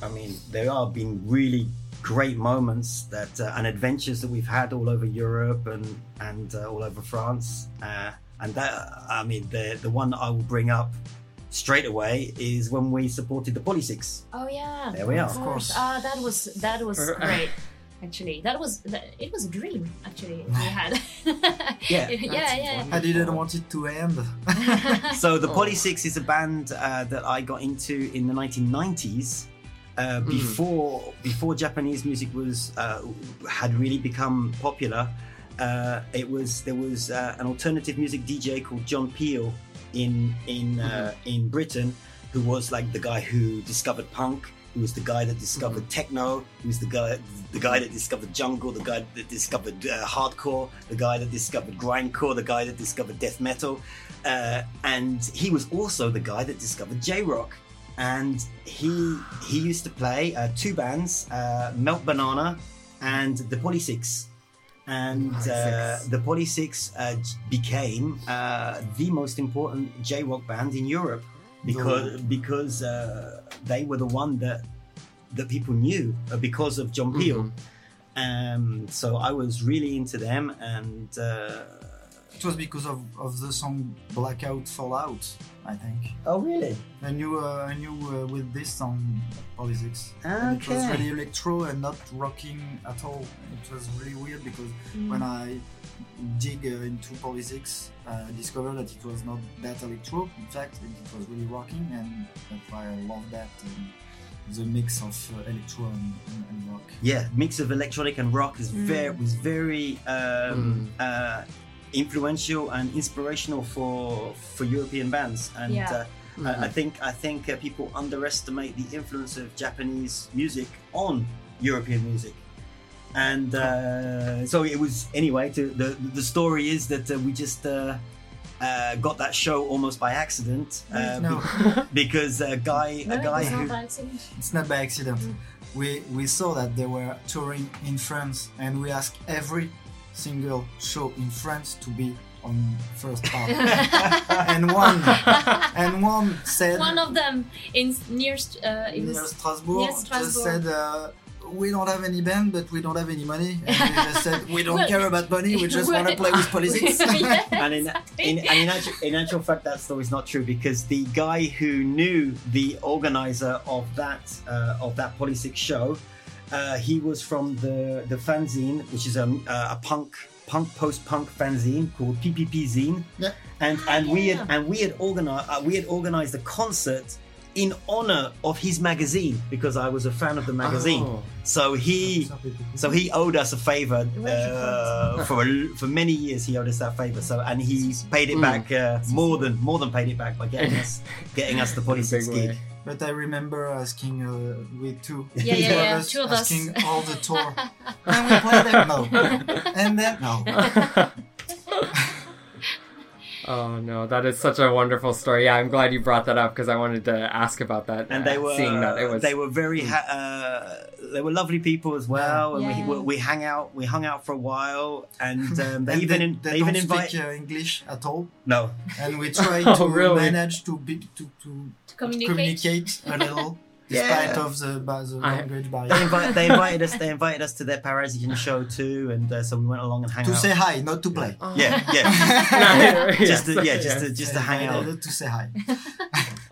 Speaker 7: I mean, there are been really great moments that uh, and adventures that we've had all over Europe and and uh, all over France. Uh, and that I mean, the the one I will bring up straight away is when we supported the Polysics.
Speaker 5: oh yeah.
Speaker 7: There we are.
Speaker 5: Of
Speaker 6: Of
Speaker 5: course.
Speaker 6: course.
Speaker 5: Ah, that was that was great. Actually, that was that, it was a dream. Actually, we had.
Speaker 7: Yeah.
Speaker 5: yeah, yeah.
Speaker 6: I didn't want it to end.
Speaker 7: So the
Speaker 1: Oh.
Speaker 7: Polysics is a band uh, that I got into in the 1990s. Uh, before before Japanese music was uh, had really become popular, uh, it was there was uh, an alternative music DJ called John Peel in in uh, in Britain, who was like the guy who discovered punk, who was the guy that discovered techno, He was the guy the guy that discovered jungle, the guy that discovered uh, hardcore, the guy that discovered grindcore, the guy that discovered death metal, uh, and he was also the guy that discovered J rock. And he he used to play uh, two bands, uh, Melt Banana and the Polysics. And uh,
Speaker 1: Polysics.
Speaker 7: the Polysics uh, became uh, the most important J rock band in Europe because because uh, they were the one that that people knew uh, because of John Peel. Um, so I was really into them, and uh,
Speaker 6: It was because of, of the song Blackout Fallout, I think.
Speaker 7: oh really?
Speaker 6: I knew uh, I knew uh, with this song Polysics. And It was really electro and not rocking at all. It was really weird because when I dig uh, into Polysics, uh, I discovered that it was not that electro. In fact, it was really rocking, and that's why I love that. Um, the mix of uh, electro and, and, and rock.
Speaker 7: yeah, mix of electronic and rock is very was very um, uh, influential and inspirational for for European bands. And
Speaker 5: Yeah.
Speaker 7: uh, I, I think I think uh, people underestimate the influence of Japanese music on European music. And uh, so it was anyway. To, the the story is that uh, we just. Uh, uh, got that show almost by accident uh,
Speaker 6: No.
Speaker 7: be- because a guy,
Speaker 5: No,
Speaker 7: a guy
Speaker 5: was
Speaker 7: who,
Speaker 5: not by accident.
Speaker 6: It's not by accident. We we saw that they were touring in France, and we asked every single show in France to be on first part. and one and one said
Speaker 5: One of them in near uh, it
Speaker 6: near Strasbourg,
Speaker 5: near
Speaker 6: just said. Uh, we don't have any band, but we don't have any money. And we just said we don't
Speaker 5: Well-
Speaker 6: care about money. We just want to play with Polysics.
Speaker 5: Yeah,
Speaker 7: and in, in, and in, actual, in actual fact, that story's not true because the guy who knew the organizer of that uh, of that Polysics show, uh, he was from the the fanzine, which is a, a punk punk post punk fanzine called PPP Zine,
Speaker 6: Yeah.
Speaker 7: and and we had and we had organized uh, we had organized a concert in honor of his magazine because I was a fan of the magazine.
Speaker 1: Oh.
Speaker 7: So he so he owed us a favor uh, for a, for many years. He owed us that favor. So and he paid it
Speaker 1: Mm.
Speaker 7: back uh, more than more than paid it back by getting us getting us the
Speaker 1: way.
Speaker 7: gig.
Speaker 6: But I remember asking uh, with two,
Speaker 5: Yeah, yeah, yeah,
Speaker 6: us
Speaker 5: two of us.
Speaker 6: asking all the tour. Can we play them? No. And then no.
Speaker 1: Oh no, that is such a wonderful story. Yeah, I'm glad you brought that up because I wanted to ask about that.
Speaker 7: and
Speaker 1: uh,
Speaker 7: they were
Speaker 1: seeing that it was.
Speaker 7: they were very ha- uh, they were lovely people as well and
Speaker 5: Yeah.
Speaker 7: we, we hang out we hung out for a while and um, they
Speaker 6: And
Speaker 7: even
Speaker 6: they,
Speaker 7: in,
Speaker 6: they
Speaker 7: they even
Speaker 6: don't
Speaker 7: invite
Speaker 6: speak uh, English at all,
Speaker 7: no
Speaker 6: and we try
Speaker 1: Oh,
Speaker 6: to
Speaker 1: really?
Speaker 6: manage to be to, to
Speaker 5: To communicate.
Speaker 6: communicate a little,
Speaker 7: Yeah.
Speaker 6: despite of the, ba- the
Speaker 1: I-
Speaker 6: language
Speaker 7: they,
Speaker 6: barrier.
Speaker 7: invite, they invited us they invited us to their Parisian show too and uh, so we went along and hang out.
Speaker 6: To
Speaker 7: out
Speaker 6: say hi, not to play.
Speaker 1: Oh.
Speaker 7: yeah yeah
Speaker 1: Yes,
Speaker 7: just to, yeah just to just to hang out
Speaker 6: To say hi.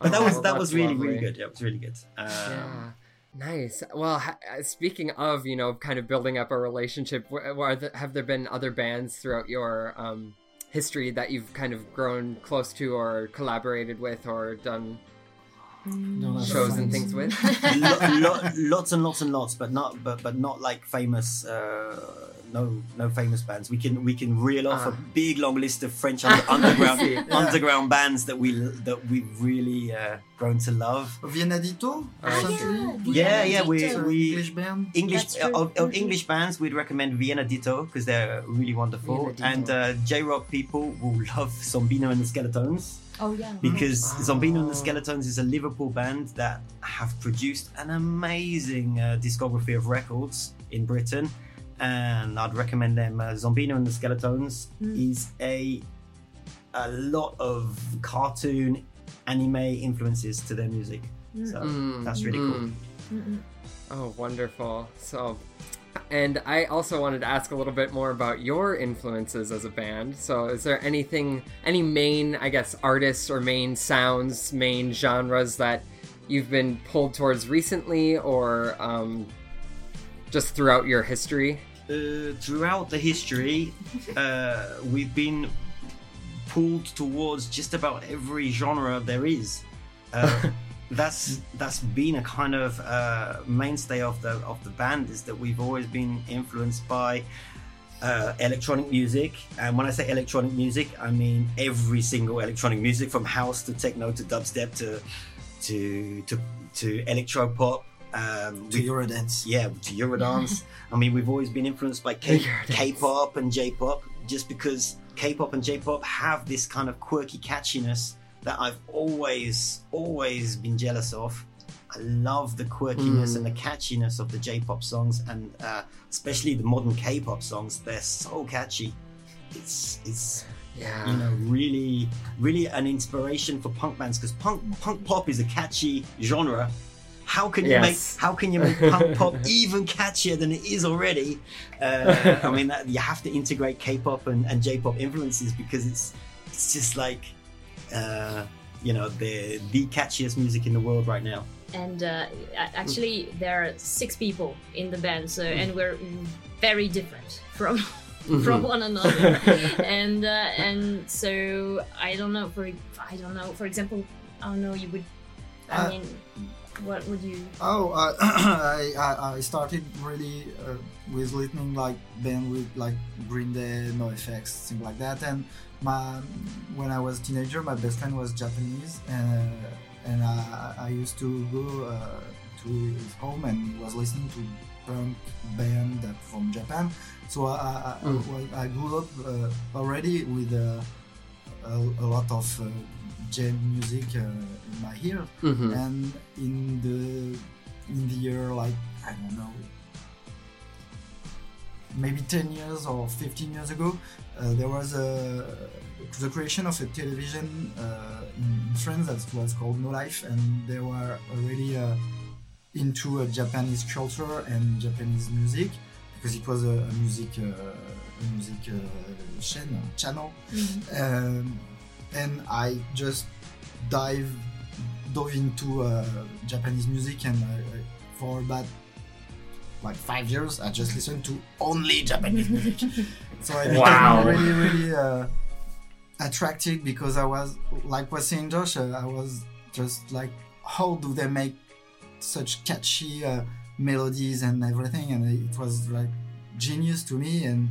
Speaker 7: but that
Speaker 1: Oh,
Speaker 7: was
Speaker 1: well,
Speaker 7: that was really
Speaker 1: lovely.
Speaker 7: really good yeah it was really good um,
Speaker 1: Yeah. Nice. Well, uh, speaking of, you know, kind of building up a relationship, wh- wh- are there, have there been other bands throughout your um, history that you've kind of grown close to or collaborated with or done
Speaker 6: Don't have
Speaker 1: shows and things with?
Speaker 7: lo- lo- lots and lots and lots, but not but but not like famous. Uh, no, no famous bands. We can we can reel off a
Speaker 1: Ah.
Speaker 7: big long list of French under, underground
Speaker 1: see.
Speaker 7: underground bands that we that we've really uh, grown to love.
Speaker 6: Vienna Ditto,
Speaker 1: Ah,
Speaker 6: recently.
Speaker 7: Yeah, yeah, we we
Speaker 6: English band.
Speaker 7: English
Speaker 5: That's
Speaker 7: of, of English bands, we'd recommend Vienna Ditto because they're really wonderful,
Speaker 1: Vienna
Speaker 7: and uh, J Rock people will love Zombina and the Skeletones
Speaker 5: Oh yeah.
Speaker 7: because Zombina and the. Skeletones is a Liverpool band that have produced an amazing uh, discography of records in Britain, and I'd recommend them. Uh, Zombina and the Skeletones is a a lot of cartoon, anime influences to their music, so
Speaker 1: Mm,
Speaker 7: that's really cool.
Speaker 1: mm. Oh, wonderful. So, and I also wanted to ask a little bit more about your influences as a band. So, is there anything, any main, I guess, artists or main sounds, main genres that you've been pulled towards recently or um, just throughout your history?
Speaker 7: uh, throughout the history, uh, we've been pulled towards just about every genre there is. Uh, that's that's been a kind of uh, mainstay of the of the band is that we've always been influenced by uh, electronic music, and when I say electronic music, I mean every single electronic music from house to techno to dubstep to to to, to electro pop. Um,
Speaker 6: To
Speaker 7: we-
Speaker 6: Eurodance.
Speaker 7: yeah, to Eurodance. I mean, we've always been influenced by K- K-pop and J-pop, just because K-pop and J-pop have this kind of quirky catchiness that I've always, always been jealous of. I love the quirkiness and the catchiness of the J-pop songs, and uh, especially the modern K-pop songs. They're so catchy. It's it's
Speaker 1: Yeah.
Speaker 7: you know really really an inspiration for punk bands because punk punk pop is a catchy genre how can you
Speaker 1: Yes.
Speaker 7: make how can you make punk pop even catchier than it is already uh, i mean that, you have to integrate k-pop and, and j-pop influences because it's it's just like uh, you know the the catchiest music in the world right now.
Speaker 5: And uh, actually there are six people in the band so and we're very different from from one another. And uh, and so i don't know for i don't know for example i don't know you would i
Speaker 6: Uh,
Speaker 5: mean what would you
Speaker 6: Oh, uh, I, I I started really uh, with listening like band with like Green Day, effects, things like that. And my when I was a teenager, my best friend was Japanese, and and I, I used to go uh, to his home and was listening to punk band that from Japan. So I I,
Speaker 1: Mm.
Speaker 6: I grew up uh, already with uh, a, a lot of uh, jazz music uh, in my ear
Speaker 1: Mhm.
Speaker 6: and in the in the year like I don't know maybe 10 years or 15 years ago uh, there was a the creation of a television uh, in France that was called No Life and they were already uh, into Japanese culture and Japanese music because it was a, a music uh, a music uh, chain, channel. Um, and I just dive dove into uh, Japanese music and for about like five years I just listened to only Japanese music. So I became
Speaker 1: Wow.
Speaker 6: really really uh, attracted because I was like was saying Josh uh, I was just like how do they make such catchy uh, melodies and everything? And it was like genius to me. And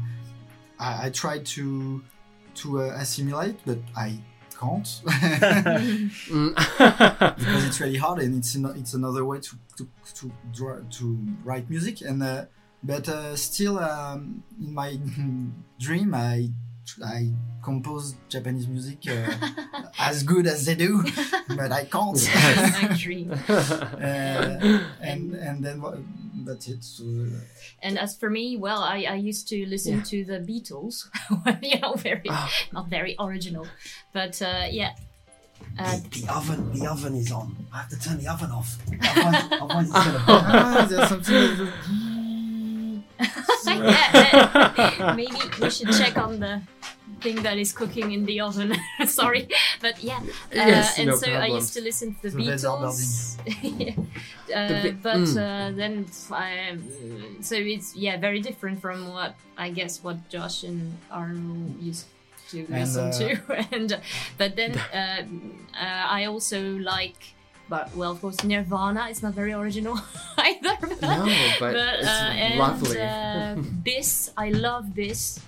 Speaker 6: I, I tried to to uh, assimilate but I can't
Speaker 1: Mm.
Speaker 6: because it's really hard and it's an, it's another way to to to, draw, to write music and uh, but uh, still um, in my dream I I compose Japanese music uh, as good as they do but I can't
Speaker 5: My dream.
Speaker 6: uh, and and then what, that's it uh,
Speaker 5: And as for me, well, I, I used to listen
Speaker 1: Yeah.
Speaker 5: to the Beatles. you know, very
Speaker 1: Oh.
Speaker 5: not very original, but uh, yeah. Uh,
Speaker 7: the oven, the oven is on. I have to turn the oven off. Otherwise, otherwise it's gonna
Speaker 6: ah, there's something
Speaker 5: yeah, maybe we should check on the thing that is cooking in the oven. Sorry, but yeah. Uh,
Speaker 1: Yes,
Speaker 5: and
Speaker 1: no
Speaker 5: so I used to listen to the
Speaker 6: The
Speaker 5: Beatles. Yeah. uh,
Speaker 1: The Be-
Speaker 5: but
Speaker 1: mm.
Speaker 5: uh, then, I, so it's yeah very different from what I guess what Josh and Arno used to listen
Speaker 6: uh,
Speaker 5: to, and but then uh, uh, I also like. But well, of course, Nirvana is not very original either. But,
Speaker 1: No, but it's
Speaker 5: and,
Speaker 1: lovely.
Speaker 5: Uh, Biss, I love Biss.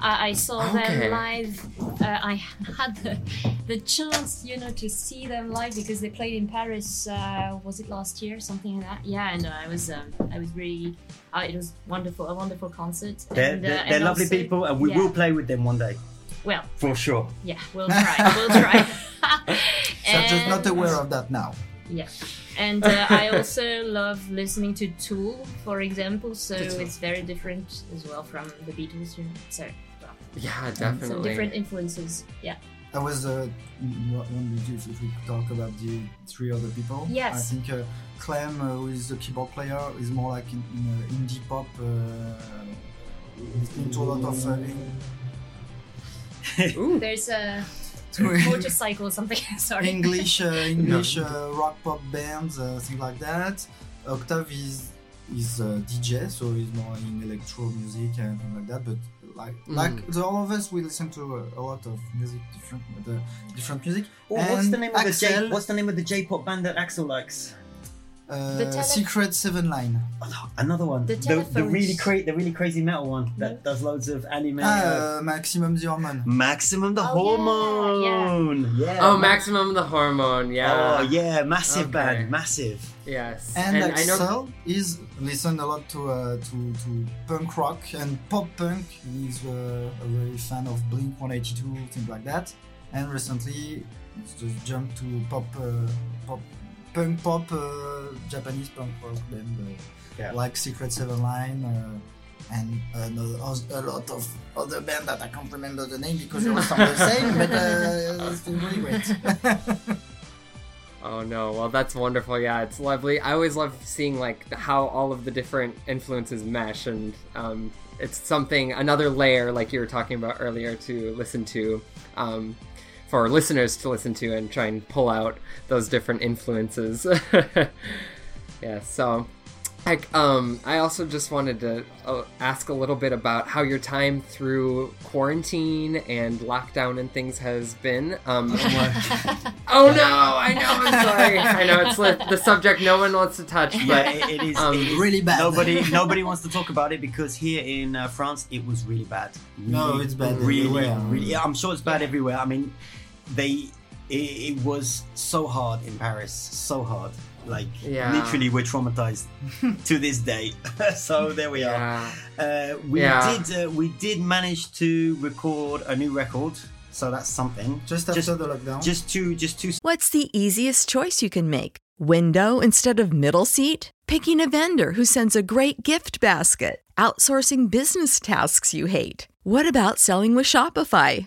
Speaker 5: I, I saw
Speaker 1: Okay.
Speaker 5: them live. Uh, I had the, the chance, you know, to see them live because they played in Paris. Uh, was it last year, something like that? Yeah, and I was, um, I was really, uh, it was wonderful, a wonderful concert.
Speaker 7: They're,
Speaker 5: and, uh,
Speaker 7: they're, they're lovely
Speaker 5: also-
Speaker 7: people, and we
Speaker 5: yeah.
Speaker 7: will play with them one day
Speaker 5: Well,
Speaker 7: for sure.
Speaker 5: yeah, we'll try, we'll try.
Speaker 6: so I'm just not aware of that now
Speaker 5: Yeah. And uh, I also love listening to Tool, for example, so it's very different as well from the Beatles. You know? So, well,
Speaker 1: yeah,
Speaker 5: some
Speaker 1: definitely.
Speaker 5: different influences. Yeah.
Speaker 6: I was uh, wondering if if we could talk about the three other people.
Speaker 5: Yes.
Speaker 6: I think uh, Clem, uh, who is the keyboard player, is more like in, in uh, indie pop. Uh, he's into a lot of uh,
Speaker 1: Ooh.
Speaker 5: There's a motorcycle or something. Sorry.
Speaker 6: English, uh, English uh, rock pop bands, uh, things like that. Octave is is a DJ, so he's more in electro music and things like that. But like
Speaker 1: Mm.
Speaker 6: like the, all of us, we listen to uh, a lot of music, different uh, different music.
Speaker 7: Oh, what's the name of the J? What's the name of the J-pop band that Axel likes?
Speaker 6: Uh,
Speaker 5: The tele-
Speaker 6: Secret Seven Line.
Speaker 7: Oh, another one.
Speaker 5: The
Speaker 7: the, the really cra- the really crazy metal one that does loads of anime. uh,
Speaker 6: Ah, uh, Maximum the Hormone.
Speaker 7: Maximum the
Speaker 5: Oh, yeah,
Speaker 7: hormone. Yeah.
Speaker 1: Oh,
Speaker 7: Ma-
Speaker 1: Maximum the Hormone, yeah.
Speaker 7: Oh yeah, massive
Speaker 1: Okay.
Speaker 7: band, massive.
Speaker 1: Yes.
Speaker 6: And,
Speaker 1: I know.
Speaker 6: Axel is listen a lot to uh, to to punk rock and pop punk. He's uh, a very fan of Blink 182 things like that. And recently, he's just jumped to pop uh, pop punk pop uh, Japanese punk rock band uh,
Speaker 7: Yeah.
Speaker 6: like Secret Seven Line. Uh, and a lot of other band that I can't remember the name because they all sound the same, but uh, it's still really great.
Speaker 1: Oh no, well that's wonderful. Yeah, it's lovely. I always love seeing like how all of the different influences mesh, and um, it's something another layer like you were talking about earlier to listen to, um, for listeners to listen to and try and pull out those different influences. yeah, so. I, um, I also just wanted to uh, ask a little bit about how your time through quarantine and lockdown and things has been. Um, oh no, I know, I'm sorry. I know it's li- the subject no one wants to touch, but
Speaker 7: it, it is
Speaker 1: Um,
Speaker 7: it is-
Speaker 6: really bad.
Speaker 7: Nobody, nobody wants to talk about it because here in uh, France it was really bad.
Speaker 6: No,
Speaker 7: Really,
Speaker 6: it's bad
Speaker 7: Really,
Speaker 6: everywhere.
Speaker 7: really. Yeah, I'm sure it's bad everywhere. I mean, they, it, it was so hard in Paris, so hard. Like
Speaker 1: Yeah.
Speaker 7: literally, we're traumatized to this day. so there we are. Uh, we
Speaker 1: Yeah.
Speaker 7: did, uh, we did manage to record a new record. So that's something.
Speaker 6: Just after
Speaker 7: Just-
Speaker 6: the lockdown.
Speaker 7: Just to, just to
Speaker 8: What's the easiest choice you can make? Window instead of middle seat? Picking a vendor who sends a great gift basket? Outsourcing business tasks you hate? What about selling with Shopify?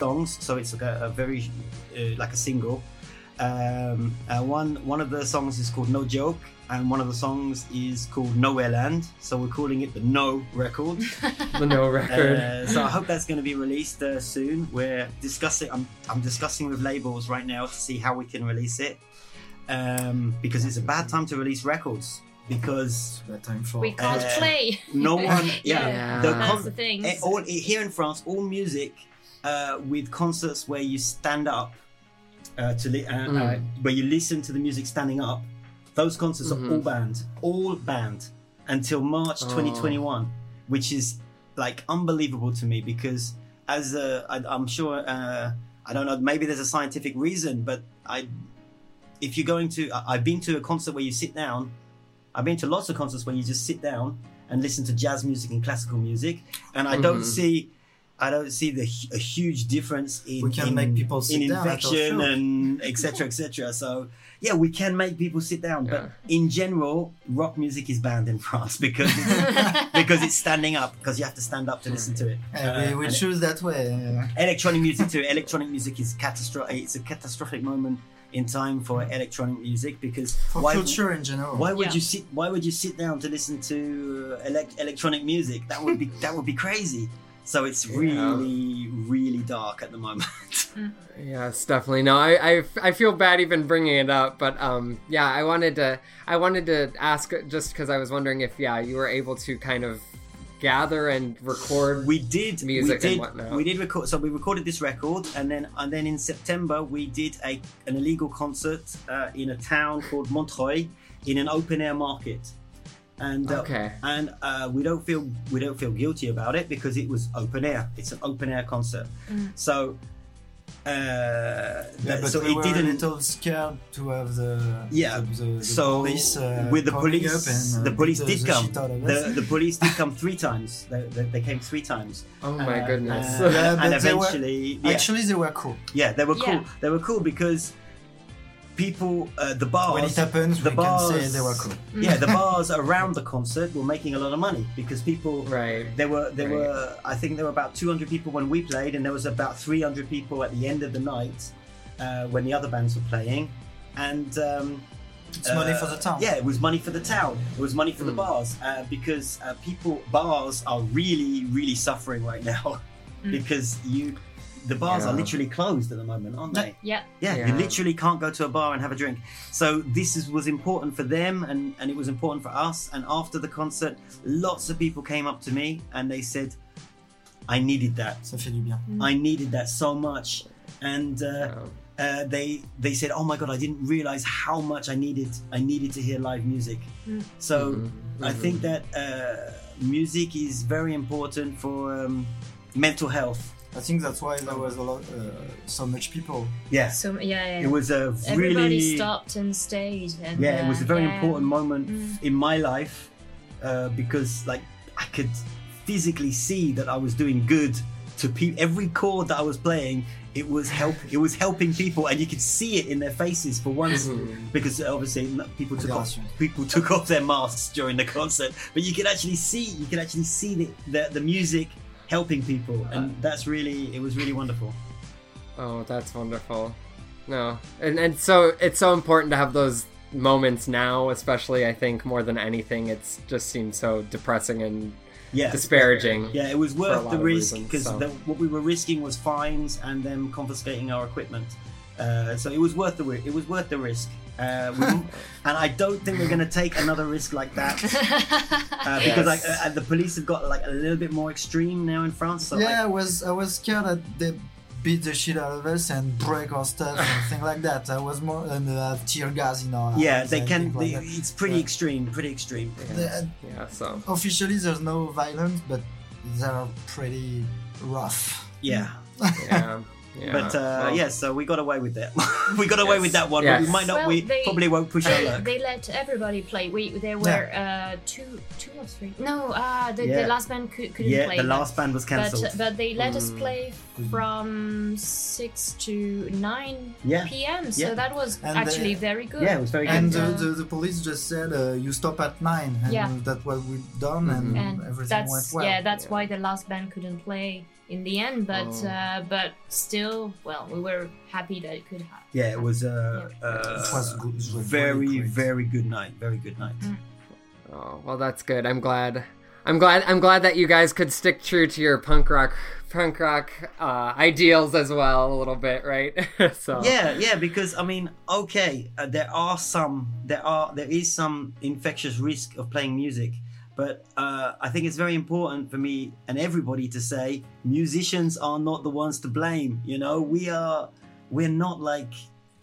Speaker 7: Songs, so it's like a, a very uh, like a single. Um, uh, one one of the songs is called No Joke, and one of the songs is called Nowhere Land. So we're calling it the No record.
Speaker 1: The no record.
Speaker 7: Uh, so I hope that's going to be released uh, soon. We're discussing. I'm I'm discussing with labels right now to see how we can release it, um, because it's a bad time to release records because
Speaker 6: That time for
Speaker 5: We can't
Speaker 7: Uh,
Speaker 5: play.
Speaker 7: no one. Yeah,
Speaker 1: Yeah.
Speaker 7: the
Speaker 5: That's
Speaker 7: con-
Speaker 5: the thing.
Speaker 7: eh, all here in France, all music uh, with concerts where you stand up uh, to li- uh, uh,
Speaker 1: Mm.
Speaker 7: where you listen to the music standing up. Those concerts
Speaker 1: Mhm.
Speaker 7: are all banned, all banned until March
Speaker 1: Oh.
Speaker 7: 2021, which is like unbelievable to me because as a, I, I'm sure uh, I don't know maybe there's a scientific reason, but I if you're going to I- I've been to a concert where you sit down. I've been to lots of concerts where you just sit down and listen to jazz music and classical music, and I don't
Speaker 1: Mhm.
Speaker 7: see, I don't see the a huge difference in
Speaker 6: We can
Speaker 7: in,
Speaker 6: make people sit
Speaker 7: in
Speaker 6: down at our
Speaker 7: infection
Speaker 6: show.
Speaker 7: and etc. etc. So yeah, we can make people sit down, but in general, rock music is banned in France because it's, because it's standing up because you have to stand up to listen to it.
Speaker 6: Uh,
Speaker 7: Uh,
Speaker 6: we, we
Speaker 7: and
Speaker 6: choose that way. uh,
Speaker 7: electronic music too. Electronic music is catastrophic. It's a catastrophic moment in time for electronic music because
Speaker 6: for
Speaker 7: why,
Speaker 6: culture in general.
Speaker 7: why would
Speaker 5: Yeah.
Speaker 7: you sit? Why would you sit down to listen to uh, elec electronic music? That would be that would be crazy. So it's
Speaker 1: Yeah.
Speaker 7: really really dark at the moment.
Speaker 1: Yes, definitely. No, I, I, I feel bad even bringing it up, but um, yeah, I wanted to I wanted to ask just because I was wondering if yeah you were able to kind of gather and record.
Speaker 7: we did
Speaker 1: Music
Speaker 7: we
Speaker 1: and whatnot.
Speaker 7: we did record. So we recorded this record, and then and then in September we did a an illegal concert uh, in a town called Montreuil in an open air market. And uh,
Speaker 1: Okay.
Speaker 7: and uh, we don't feel we don't feel guilty about it because it was open air. It's an open air concert. So uh,
Speaker 6: Yeah,
Speaker 7: that- so
Speaker 6: we
Speaker 7: it
Speaker 6: were
Speaker 7: didn't
Speaker 6: a little scared to have the
Speaker 7: Yeah,
Speaker 6: the, the, the
Speaker 7: so
Speaker 6: police uh,
Speaker 7: with the police,
Speaker 6: up and, uh,
Speaker 7: the police did
Speaker 6: the
Speaker 7: come.
Speaker 6: shit out of us.
Speaker 7: The, the police did come three times. They, they, they came three times.
Speaker 1: oh my
Speaker 7: Uh,
Speaker 1: goodness.
Speaker 7: uh,
Speaker 6: Yeah,
Speaker 7: and
Speaker 6: but they were-
Speaker 7: eventually, yeah,
Speaker 6: Actually, they were cool.
Speaker 7: yeah, they were cool.
Speaker 5: Yeah.
Speaker 7: They were cool because people, uh, the bars,
Speaker 6: when it happens,
Speaker 7: the
Speaker 6: we
Speaker 7: bars,
Speaker 6: can say they were cool.
Speaker 7: Yeah, the bars around the concert were making a lot of money because people.
Speaker 1: right.
Speaker 7: There were there
Speaker 1: Right.
Speaker 7: were I think there were about 200 people when we played, and there was about 300 people at the end of the night uh, when the other bands were playing, and. Um,
Speaker 6: It's money
Speaker 7: uh,
Speaker 6: for the town.
Speaker 7: Yeah, it was money for the town. It was money for the
Speaker 1: Mm.
Speaker 7: bars uh, because uh, people bars are really really suffering right now because you the bars are literally closed at the moment, aren't they?
Speaker 5: Yeah.
Speaker 7: Yeah,
Speaker 1: Yeah.
Speaker 7: you literally can't go to a bar and have a drink. So this is, was important for them, and and it was important for us. And after the concert, lots of people came up to me and they said, "I needed that.
Speaker 6: Ça fait du bien.
Speaker 7: I needed that so much." And uh,
Speaker 1: Wow.
Speaker 7: uh, they they said, "Oh my god, I didn't realize how much I needed. I needed to hear live music." So
Speaker 1: Mhm,
Speaker 7: I
Speaker 1: mhm.
Speaker 7: think that uh, music is very important for um, mental health.
Speaker 6: I think that's why there was a lot, uh, so much people.
Speaker 7: Yeah,
Speaker 5: So yeah, yeah.
Speaker 7: it was a
Speaker 5: Everybody
Speaker 7: really
Speaker 5: stopped and stayed. And,
Speaker 7: yeah, it was a
Speaker 5: uh,
Speaker 7: very
Speaker 5: yeah.
Speaker 7: important moment
Speaker 5: Mm.
Speaker 7: in my life uh, because like I could physically see that I was doing good to people. Every chord that I was playing, it was help. It was helping people, and you could see it in their faces for once. Because obviously people took off people took off their masks during the concert, but you could actually see you could actually see the the, the music helping people, and uh, that's really it was really wonderful.
Speaker 1: Oh, that's wonderful. No, and and so it's so important to have those moments now, especially. I think more than anything, it's just seems so depressing and
Speaker 7: Yeah,
Speaker 1: disparaging.
Speaker 7: Yeah, it was worth the risk because
Speaker 1: so.
Speaker 7: what we were risking was fines and them confiscating our equipment. Uh, so it was worth the ri- it was worth the risk. Uh, we, and I don't think we're going to take another risk like that uh, because like
Speaker 1: Yes.
Speaker 7: uh, the police have got like a little bit more extreme now in France. So
Speaker 6: yeah,
Speaker 7: like,
Speaker 6: I was I was scared that they beat the shit out of us and break our stuff and things like that. I was more and uh, tear gas in our
Speaker 7: Yeah, they can.
Speaker 6: things like
Speaker 7: it's pretty
Speaker 6: Yeah.
Speaker 7: extreme. Pretty extreme.
Speaker 6: The-
Speaker 1: Yeah, so
Speaker 6: officially, there's no violence, but they're pretty rough.
Speaker 7: Yeah.
Speaker 1: yeah. yeah.
Speaker 7: But uh,
Speaker 1: well,
Speaker 7: yeah, so we got away with that. we got away
Speaker 1: Yes.
Speaker 7: with that one.
Speaker 1: Yes.
Speaker 7: But we might not.
Speaker 5: Well,
Speaker 7: we
Speaker 5: they-
Speaker 7: probably won't push our
Speaker 5: They,
Speaker 7: luck.
Speaker 5: they let everybody play. We there were uh, two, two or three. No, uh, the,
Speaker 7: Yeah.
Speaker 5: the last band could, couldn't
Speaker 7: yeah,
Speaker 5: play.
Speaker 7: the last band was cancelled.
Speaker 5: But, but they let us
Speaker 1: Mm.
Speaker 5: play from 6 to 9
Speaker 7: Yeah.
Speaker 5: p.m. So
Speaker 7: Yeah.
Speaker 5: that was
Speaker 6: And,
Speaker 5: actually
Speaker 6: uh,
Speaker 5: very good.
Speaker 7: yeah, it was very
Speaker 6: And
Speaker 7: good.
Speaker 6: uh,
Speaker 5: uh,
Speaker 6: the, the police just said uh, you stop at nine, and
Speaker 5: Yeah.
Speaker 6: that's what we've done, and,
Speaker 5: and
Speaker 6: everything went well.
Speaker 5: yeah that's
Speaker 1: Yeah.
Speaker 5: why the last band couldn't play in the end but
Speaker 1: Oh.
Speaker 5: uh, but still well we were happy that it could happen
Speaker 7: yeah, it was uh,
Speaker 5: Yeah.
Speaker 7: uh,
Speaker 6: It was good- it was
Speaker 7: very,
Speaker 6: great.
Speaker 7: very good night. Very good night.
Speaker 1: Oh, well, that's good. I'm glad. I'm glad. I'm glad that you guys could stick true to your punk rock, punk rock uh, ideals as well, a little bit, right? so
Speaker 7: Yeah, yeah, because I mean, okay, uh, there are some, there are, there is some infectious risk of playing music, but uh, I think it's very important for me and everybody to say musicians are not the ones to blame. You know, we are, we're not like.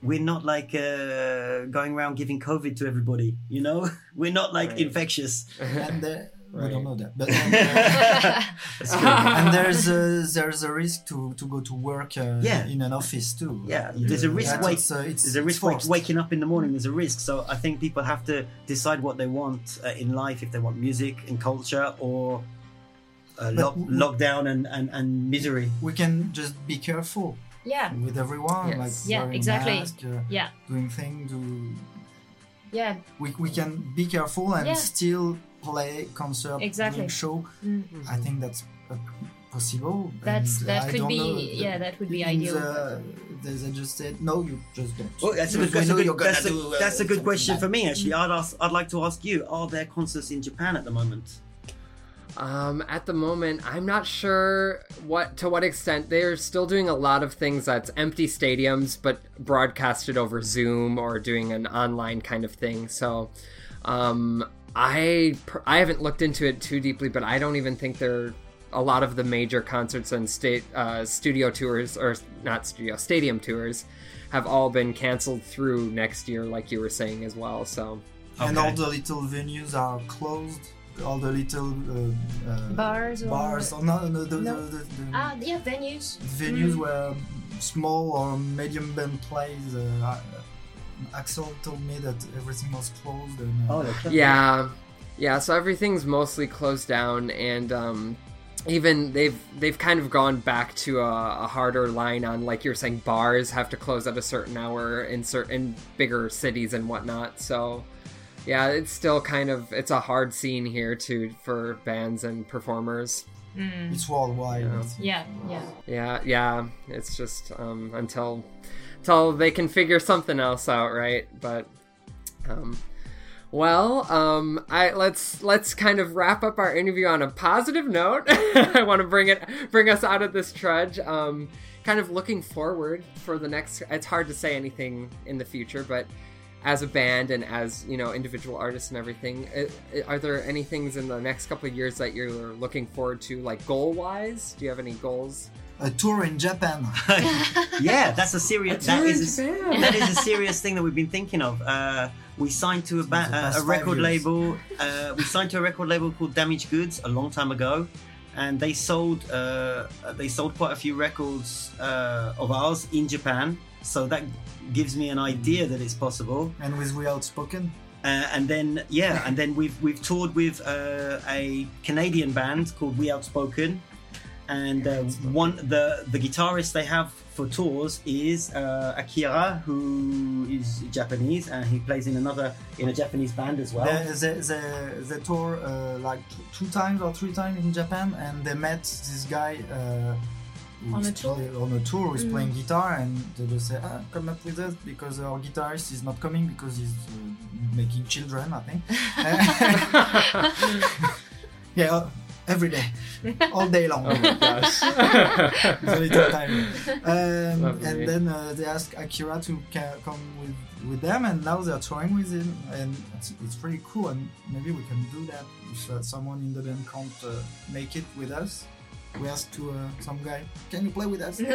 Speaker 7: We're not like uh, going around giving COVID to everybody, you know. We're not like
Speaker 1: Right.
Speaker 7: infectious.
Speaker 6: and uh, we don't know that, but and, uh,
Speaker 7: That's good.
Speaker 6: and there's a, there's a risk to, to go to work uh,
Speaker 7: Yeah.
Speaker 6: in an office too.
Speaker 7: Yeah, there's a risk.
Speaker 6: Yeah,
Speaker 7: wake,
Speaker 6: it's, uh, it's,
Speaker 7: there's a risk
Speaker 6: it's
Speaker 7: waking up in the morning. There's a risk. So I think people have to decide what they want uh, in life. If they want music and culture, or uh,
Speaker 6: But
Speaker 7: lock, lockdown and, and, and misery.
Speaker 6: We can just be careful
Speaker 5: yeah
Speaker 6: with everyone,
Speaker 1: Yes.
Speaker 6: like
Speaker 5: Yeah,
Speaker 6: wearing
Speaker 5: exactly.
Speaker 6: mask, uh,
Speaker 5: yeah
Speaker 6: doing things. Do
Speaker 5: yeah
Speaker 6: we, we can be careful and
Speaker 5: Yeah.
Speaker 6: still play concert,
Speaker 5: Exactly.
Speaker 6: doing show.
Speaker 5: Mm.
Speaker 6: I think that's uh, possible.
Speaker 5: that's
Speaker 6: and
Speaker 5: that
Speaker 6: I
Speaker 5: could be
Speaker 6: know,
Speaker 5: yeah that would be ideal
Speaker 6: The, they they just said no, you just don't.
Speaker 7: Oh, that's a good, that's a good, that's a,
Speaker 6: do, uh,
Speaker 7: that's a good question
Speaker 6: bad.
Speaker 7: for me. Actually, I'd ask, I'd like to ask you: Are there concerts in Japan at the moment?
Speaker 1: Um, at the moment, I'm not sure what to what extent they're still doing a lot of things that's empty stadiums, but broadcasted over Zoom or doing an online kind of thing. So, um, I I haven't looked into it too deeply, but I don't even think there a lot of the major concerts and state uh, studio tours or not studio stadium tours have all been canceled through next year, like you were saying as well. So,
Speaker 6: And all the little venues are closed. All the little uh, uh,
Speaker 5: Bars or-
Speaker 6: bars, or no, no, the,
Speaker 5: No.
Speaker 6: The, the, the
Speaker 5: ah yeah venues
Speaker 6: venues
Speaker 5: Mm.
Speaker 6: where small or medium band plays. Axel told me that everything was closed. And, uh,
Speaker 1: yeah yeah so everything's mostly closed down and um even they've they've kind of gone back to a, a harder line on like you're saying bars have to close at a certain hour in certain bigger cities and whatnot so yeah it's still kind of it's a hard scene here too for bands and performers
Speaker 5: Mm.
Speaker 6: It's worldwide.
Speaker 1: Yeah.
Speaker 5: Yeah yeah
Speaker 1: yeah yeah it's just um until until they can figure something else out right? But um well um i let's let's kind of wrap up our interview on a positive note. I want to bring it bring us out of this trudge. Um kind of looking forward for the next it's hard to say anything in the future but as a band and as you know individual artists and everything i- i- are there any things in the next couple of years that you're looking forward to like goal wise do you have any goals
Speaker 6: A tour in Japan.
Speaker 7: yeah, that's a serious. That
Speaker 1: tour in
Speaker 7: is a, that is a serious thing that we've been thinking of. Uh, we signed to a, ba- uh, a record label. Uh, we signed to a record label called Damaged Goods a long time ago, and they sold uh, they sold quite a few records uh, of ours in Japan. So that gives me an idea that it's possible.
Speaker 6: and with We Outspoken.
Speaker 7: Uh, and then yeah, and then we've we've toured with uh, a Canadian band called We Outspoken, and uh, one the the guitarist they have for tours is uh, Akira, who is Japanese, and he plays in another in a Japanese band as well.
Speaker 6: They, they, they, they tour uh, like two times or three times in Japan, and they met this guy uh,
Speaker 5: On a tour?
Speaker 6: play- on a tour who's
Speaker 5: Mm.
Speaker 6: playing guitar, and they just say, ah, "Come up with us because our guitarist is not coming because he's uh, making children, I think." yeah, every day, all day long.
Speaker 1: oh my gosh
Speaker 6: It's a little time. Um, and then uh, they asked Akira to ca- come with, with them, and now they're touring with him, and it's, it's pretty cool. And maybe we can do that if uh, someone in the band can't uh, make it with us. we ask to uh, some guy, can you play with us? yeah,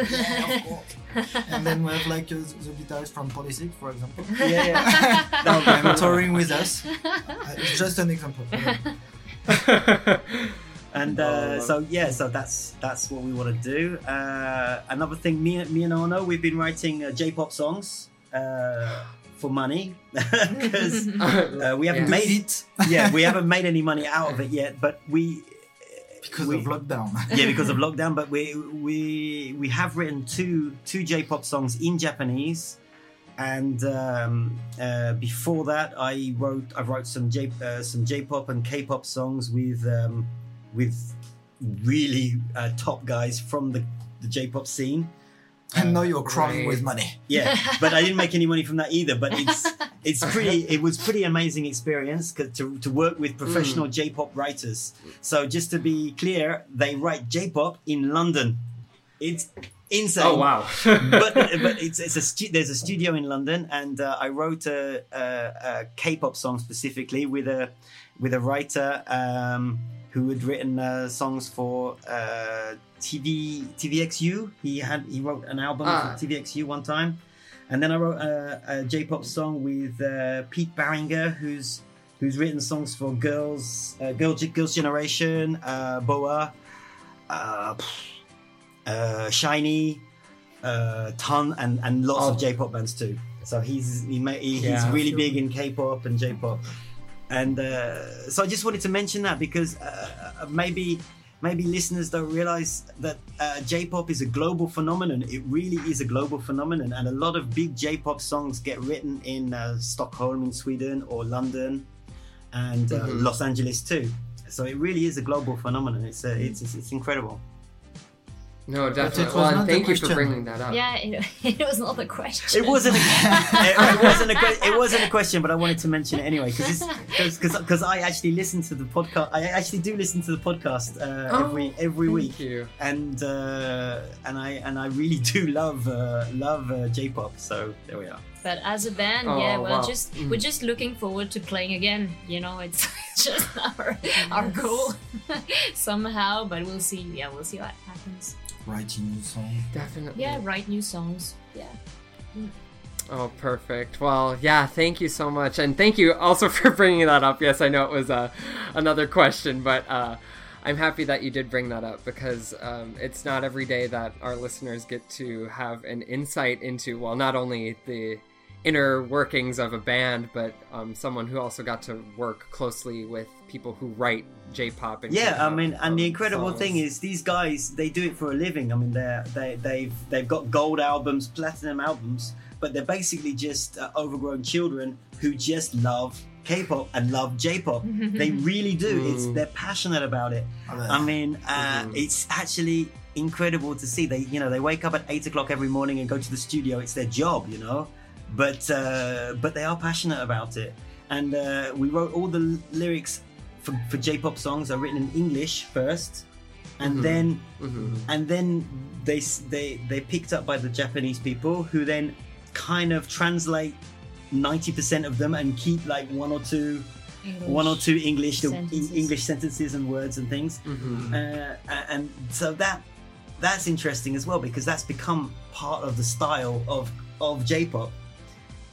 Speaker 6: of course. And then we have like uh, the guitarist from Polysics, for example.
Speaker 7: Yeah, yeah. No,
Speaker 6: I'm touring with us. Uh, it's just an example.
Speaker 7: And uh, so yeah, so that's that's what we want to do. Uh, another thing, me, me and Arno, we've been writing uh, J-pop songs uh, for money because uh, we haven't
Speaker 1: Yeah.
Speaker 7: made it. Yeah, we haven't made any money out of it yet, but we
Speaker 6: Because
Speaker 7: we-
Speaker 6: of lockdown.
Speaker 7: yeah because of lockdown. But we we we have written two two J-pop songs in Japanese. And um, uh, before that, I wrote I wrote some J uh, some J-pop and K-pop songs with um, with really uh, top guys from the, the J-pop scene.
Speaker 6: and now you're crying
Speaker 1: Right.
Speaker 6: with money.
Speaker 7: Yeah, but I didn't make any money from that either. But it's it's pretty. It was pretty amazing experience 'cause to to work with professional J-pop writers. So just to be clear, they write J-pop in London. It's insane.
Speaker 1: Oh wow.
Speaker 7: but but it's it's a stu- there's a studio in London, and uh, I wrote a, a, a K-pop song specifically with a with a writer um, who had written uh, songs for uh, TV TVXQ. He had he wrote an album
Speaker 1: Ah.
Speaker 7: for TVXQ one time, and then I wrote a, a J-pop song with uh, Pete Baringer, who's who's written songs for Girls uh, Girl Girls Generation, uh, Boa. Uh, uh, SHINee, uh, Ton, and, and lots
Speaker 1: Oh.
Speaker 7: of J-pop bands too. So he's he he's
Speaker 1: Yeah.
Speaker 7: really big in K-pop and J-pop, and uh, so I just wanted to mention that because uh, uh, maybe maybe listeners don't realize that uh, J-pop is a global phenomenon. It really is a global phenomenon, and a lot of big J-pop songs get written in uh, Stockholm in Sweden or London, and uh,
Speaker 1: Mhm.
Speaker 7: Los Angeles too. So it really is a global phenomenon. It's uh, it's, it's it's incredible.
Speaker 1: No,
Speaker 6: it
Speaker 1: definitely.
Speaker 6: was
Speaker 1: Well, and
Speaker 6: not the
Speaker 1: thank you for bringing that up.
Speaker 5: Yeah, it, it was not a question.
Speaker 7: It wasn't. A, it, it wasn't a. que- It wasn't a question, but I wanted to mention it anyway because because I actually listen to the podcast. I actually do listen to the podcast uh,
Speaker 1: Oh,
Speaker 7: every every week,
Speaker 1: Thank you.
Speaker 7: and uh, and I and I really do love uh, love uh, J-pop. So there we are.
Speaker 5: But as a band,
Speaker 1: Oh,
Speaker 5: yeah, we're
Speaker 1: wow.
Speaker 5: just
Speaker 1: Mm.
Speaker 5: we're just looking forward to playing again. You know, it's just our our goal somehow. But we'll see. Yeah, we'll see what happens.
Speaker 6: Writing new songs.
Speaker 1: Definitely.
Speaker 5: Yeah, write new songs. Yeah.
Speaker 1: Oh, perfect. Well, yeah, thank you so much. And thank you also for bringing that up. Yes, I know it was uh, another question, but uh, I'm happy that you did bring that up because um, it's not every day that our listeners get to have an insight into, well, not only the inner workings of a band, but um, someone who also got to work closely with people who write J-pop. And
Speaker 7: Yeah, I
Speaker 1: K-pop,
Speaker 7: mean, and the
Speaker 1: um,
Speaker 7: incredible
Speaker 1: songs.
Speaker 7: thing is these guys they do it for a living. I mean, they they they've they've got gold albums, platinum albums, but they're basically just uh, overgrown children who just love K-pop and love J-pop. they really do. It's
Speaker 1: Mm.
Speaker 7: they're passionate about it. I mean, uh,
Speaker 1: Mhm.
Speaker 7: it's actually incredible to see. They, you know, they wake up at eight o'clock every morning and go to the studio. It's their job, you know, but uh, but they are passionate about it. And uh, we wrote all the l- lyrics for, for J-pop songs are written in English first, and
Speaker 1: Mhm.
Speaker 7: then
Speaker 1: Mhm.
Speaker 7: and then they they they picked up by the Japanese people who then kind of translate ninety percent of them and keep like one or two one or two English
Speaker 5: Sentences.
Speaker 7: English sentences and words and things
Speaker 1: Mhm.
Speaker 7: uh, and so that that's interesting as well because that's become part of the style of of J-pop,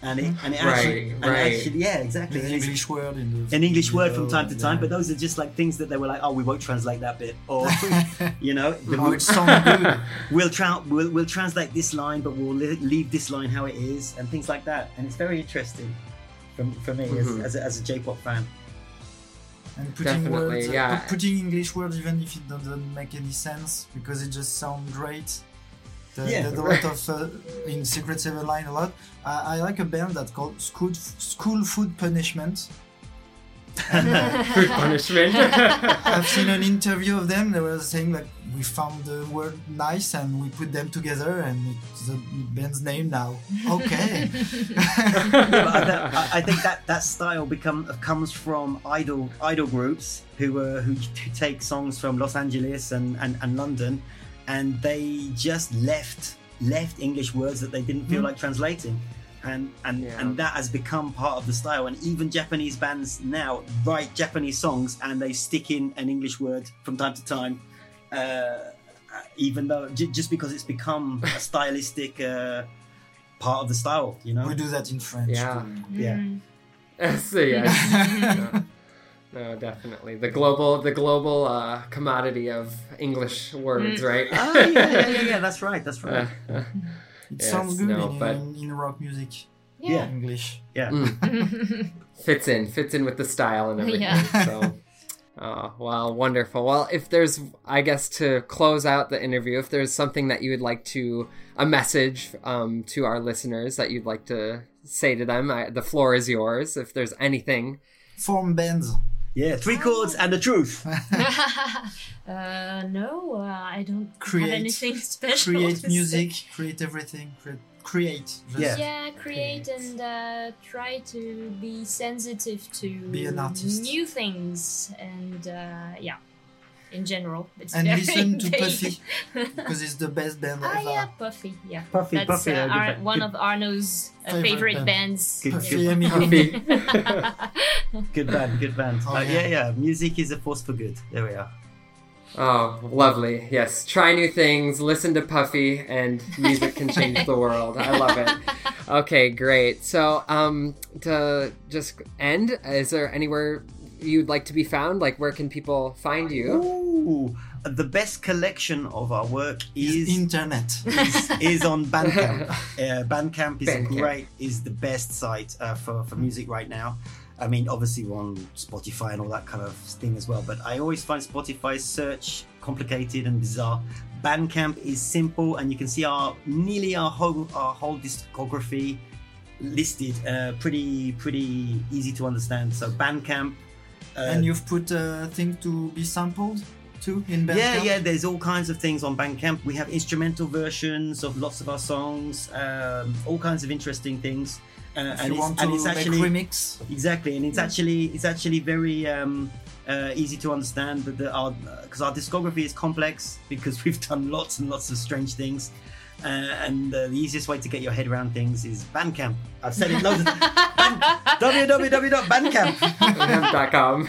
Speaker 7: and it and it actually,
Speaker 1: Right,
Speaker 7: and
Speaker 1: right.
Speaker 7: actually yeah exactly
Speaker 6: An English word in the
Speaker 7: an English word from time to time,
Speaker 6: yeah.
Speaker 7: but those are just like things that they were like, oh, we won't translate that bit, or you know, the-
Speaker 6: oh, it
Speaker 7: we'll, tra- we'll we'll translate this line, but we'll li- leave this line how it is, and things like that, and it's very interesting for, for me
Speaker 1: Mhm.
Speaker 7: as, as, a, as a J-pop fan.
Speaker 6: And putting
Speaker 1: Definitely,
Speaker 6: words, uh,
Speaker 1: yeah.
Speaker 6: putting English words even if it doesn't make any sense because it just sounds great. The,
Speaker 7: Yeah,
Speaker 6: the, the
Speaker 7: right.
Speaker 6: lot of uh, in Secret Seven line a lot. I, I like a band that's called School School Food Punishment.
Speaker 1: Food punishment.
Speaker 6: I've seen an interview of them. They were saying like we found the word nice and we put them together and it's the band's name now. Okay.
Speaker 7: yeah, I, I- I think that that style become comes from idol idol groups who uh, who, who take songs from Los Angeles and, and, and London, and they just left left English words that they didn't feel like translating. And and,
Speaker 1: Yeah.
Speaker 7: and that has become part of the style. And even Japanese bands now write Japanese songs and they stick in an English word from time to time. Uh, even though j- just because it's become a stylistic uh, part of the style, you know.
Speaker 6: We do that in French.
Speaker 1: Yeah.
Speaker 6: too.
Speaker 7: Yeah.
Speaker 1: so yes. No, no, definitely the global the global uh, commodity of English words, right?
Speaker 7: Oh yeah, yeah, yeah, yeah. That's right. That's right.
Speaker 1: Uh,
Speaker 6: It
Speaker 1: Yes,
Speaker 6: sounds good
Speaker 1: no,
Speaker 6: in,
Speaker 1: but-
Speaker 6: in, in rock music.
Speaker 7: Yeah.
Speaker 6: English.
Speaker 7: Yeah.
Speaker 1: mm, fits in, fits in with the style and everything.
Speaker 5: Yeah.
Speaker 1: So, oh, well, wonderful. Well, if there's, I guess, to close out the interview, if there's something that you would like to, a message um, to our listeners that you'd like to say to them, I, the floor is yours. If there's anything,
Speaker 6: Form bands.
Speaker 7: Yeah. Three chords and the truth.
Speaker 5: uh, no, uh, I don't
Speaker 6: Create-
Speaker 5: have anything special.
Speaker 6: Create
Speaker 5: to
Speaker 6: music,
Speaker 5: say.
Speaker 6: create everything. Create. create
Speaker 7: Yeah.
Speaker 5: Yeah, create and uh, try to be sensitive to
Speaker 6: Be an artist.
Speaker 5: new things and uh, yeah, in general. It's
Speaker 6: And
Speaker 5: very
Speaker 6: listen to
Speaker 5: vague.
Speaker 6: Puffy because it's the best band
Speaker 5: Ah,
Speaker 6: ever.
Speaker 5: yeah, Puffy. Yeah,
Speaker 7: Puffy,
Speaker 5: That's
Speaker 7: Puffy,
Speaker 5: uh, Ar- one of Arno's uh,
Speaker 6: Favorite
Speaker 5: favorite,
Speaker 6: band.
Speaker 5: bands.
Speaker 6: Puffy
Speaker 7: good-
Speaker 1: Puffy.
Speaker 7: Good band. Good band.
Speaker 6: Oh,
Speaker 7: Uh,
Speaker 6: yeah.
Speaker 7: yeah, yeah. Music is a force for good. There we are.
Speaker 1: Oh, lovely. Yes. Try new things, listen to Puffy, and music can change the world. I love it. Okay, great. So, um, to just end, is there anywhere you'd like to be found? Like, where can people find you?
Speaker 7: Ooh, the best collection of our work
Speaker 6: Is
Speaker 7: is
Speaker 6: internet.
Speaker 7: is, is on Bandcamp. Uh, Bandcamp is
Speaker 1: Bandcamp.
Speaker 7: great is the best site uh, for for music right now. I mean, obviously we're on Spotify and all that kind of thing as well. But I always find Spotify search complicated and bizarre. Bandcamp is simple, and you can see our nearly our whole our whole discography listed. Uh, pretty pretty easy to understand. So Bandcamp. Uh,
Speaker 6: and you've put a thing to be sampled too in Bandcamp.
Speaker 7: yeah, yeah. There's all kinds of things on Bandcamp. We have instrumental versions of lots of our songs, um, all kinds of interesting things. Uh, and, it's,
Speaker 6: want to
Speaker 7: and it's actually
Speaker 6: remix,
Speaker 7: exactly, and it's actually it's actually very um, uh, easy to understand that the, our because our discography is complex because we've done lots and lots of strange things. Uh, and uh, the easiest way to get your head around things is Bandcamp. I've said it loads of times. www.bandcamp.
Speaker 1: Bandcamp.com.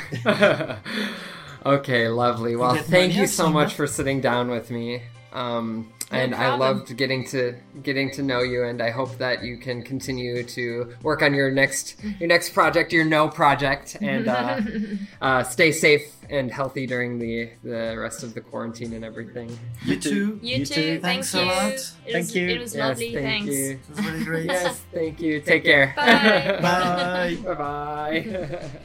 Speaker 1: okay, lovely. Well, thank you so much for sitting down with me. Um,
Speaker 5: No
Speaker 1: and I loved getting to getting to know you, and I hope that you can continue to work on your next your next project, your No project, and uh, uh, stay safe and healthy during the the rest of the quarantine and everything.
Speaker 6: you too.
Speaker 5: You,
Speaker 7: You
Speaker 5: too.
Speaker 7: too.
Speaker 6: Thanks
Speaker 5: you.
Speaker 6: a lot.
Speaker 5: It
Speaker 7: Thank
Speaker 5: was,
Speaker 7: you.
Speaker 5: It was
Speaker 1: Yes,
Speaker 5: lovely.
Speaker 1: thank
Speaker 5: Thanks.
Speaker 1: you.
Speaker 6: It was really great.
Speaker 1: Yes, thank you. Take care.
Speaker 5: Bye.
Speaker 7: Bye.
Speaker 1: Bye bye.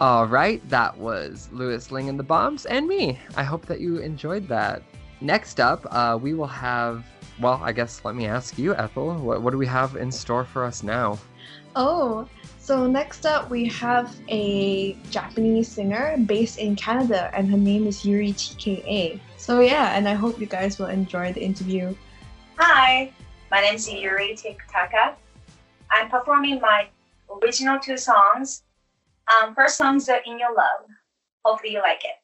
Speaker 9: All right, that was Louis Lingg and the Bombs and me. I hope that you enjoyed that. Next up, uh, we will have, well, I guess let me ask you, Ethel, what, what do we have in store for us now?
Speaker 2: Oh, so next up we have a Japanese singer based in Canada, and her name is Yuri TKA. So yeah, and I hope you guys will enjoy the interview.
Speaker 10: Hi, my name is Yuri Tiktaka. I'm performing my original two songs. Um, first song is In Your Love. Hopefully you like it.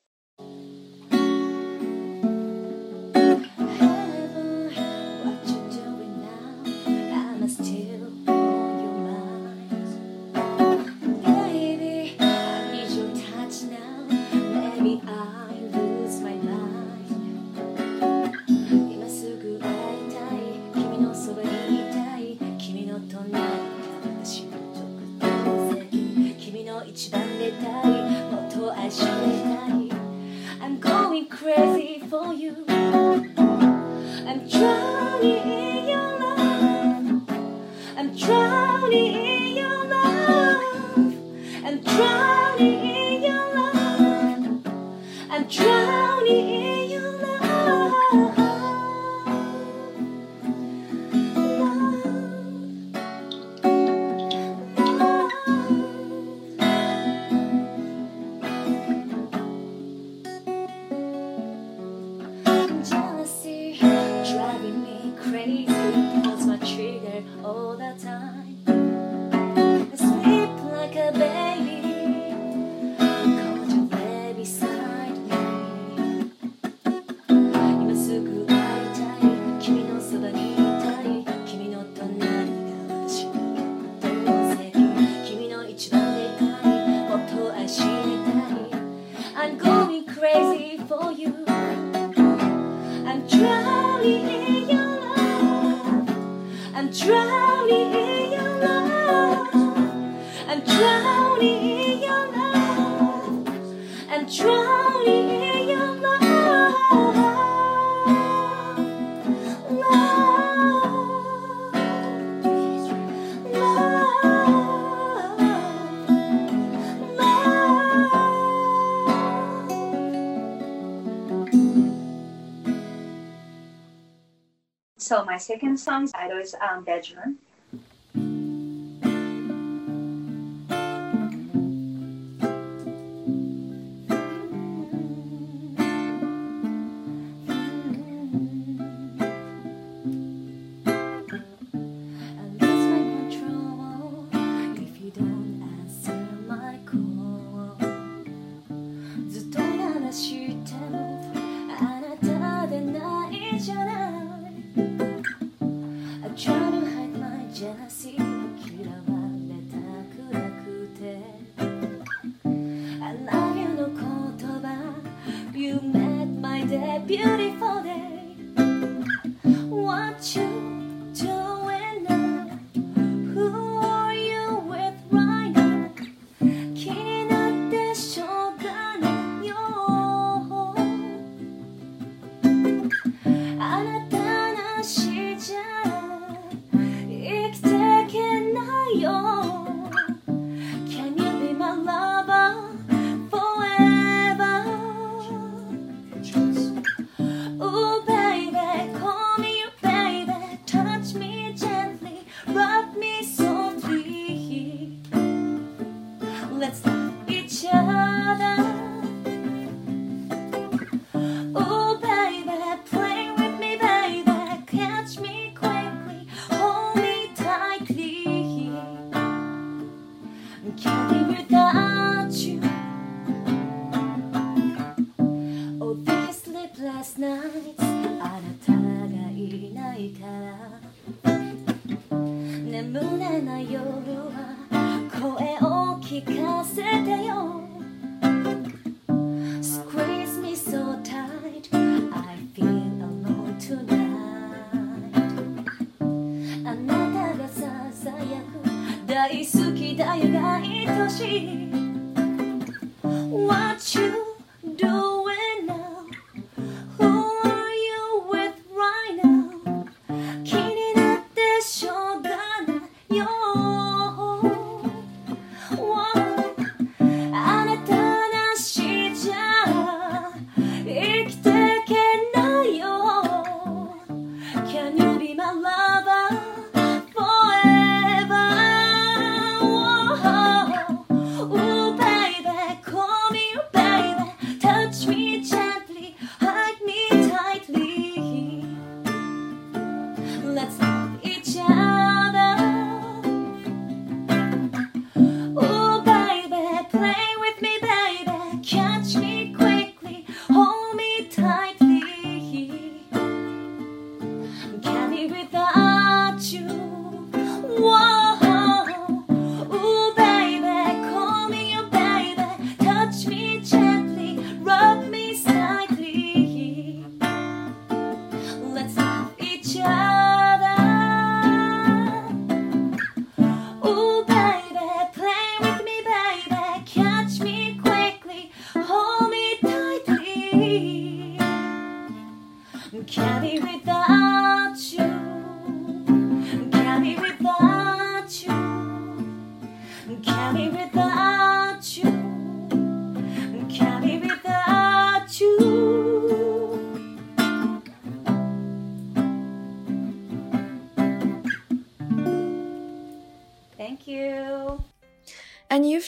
Speaker 5: my
Speaker 11: second son's title is
Speaker 10: Benjamin.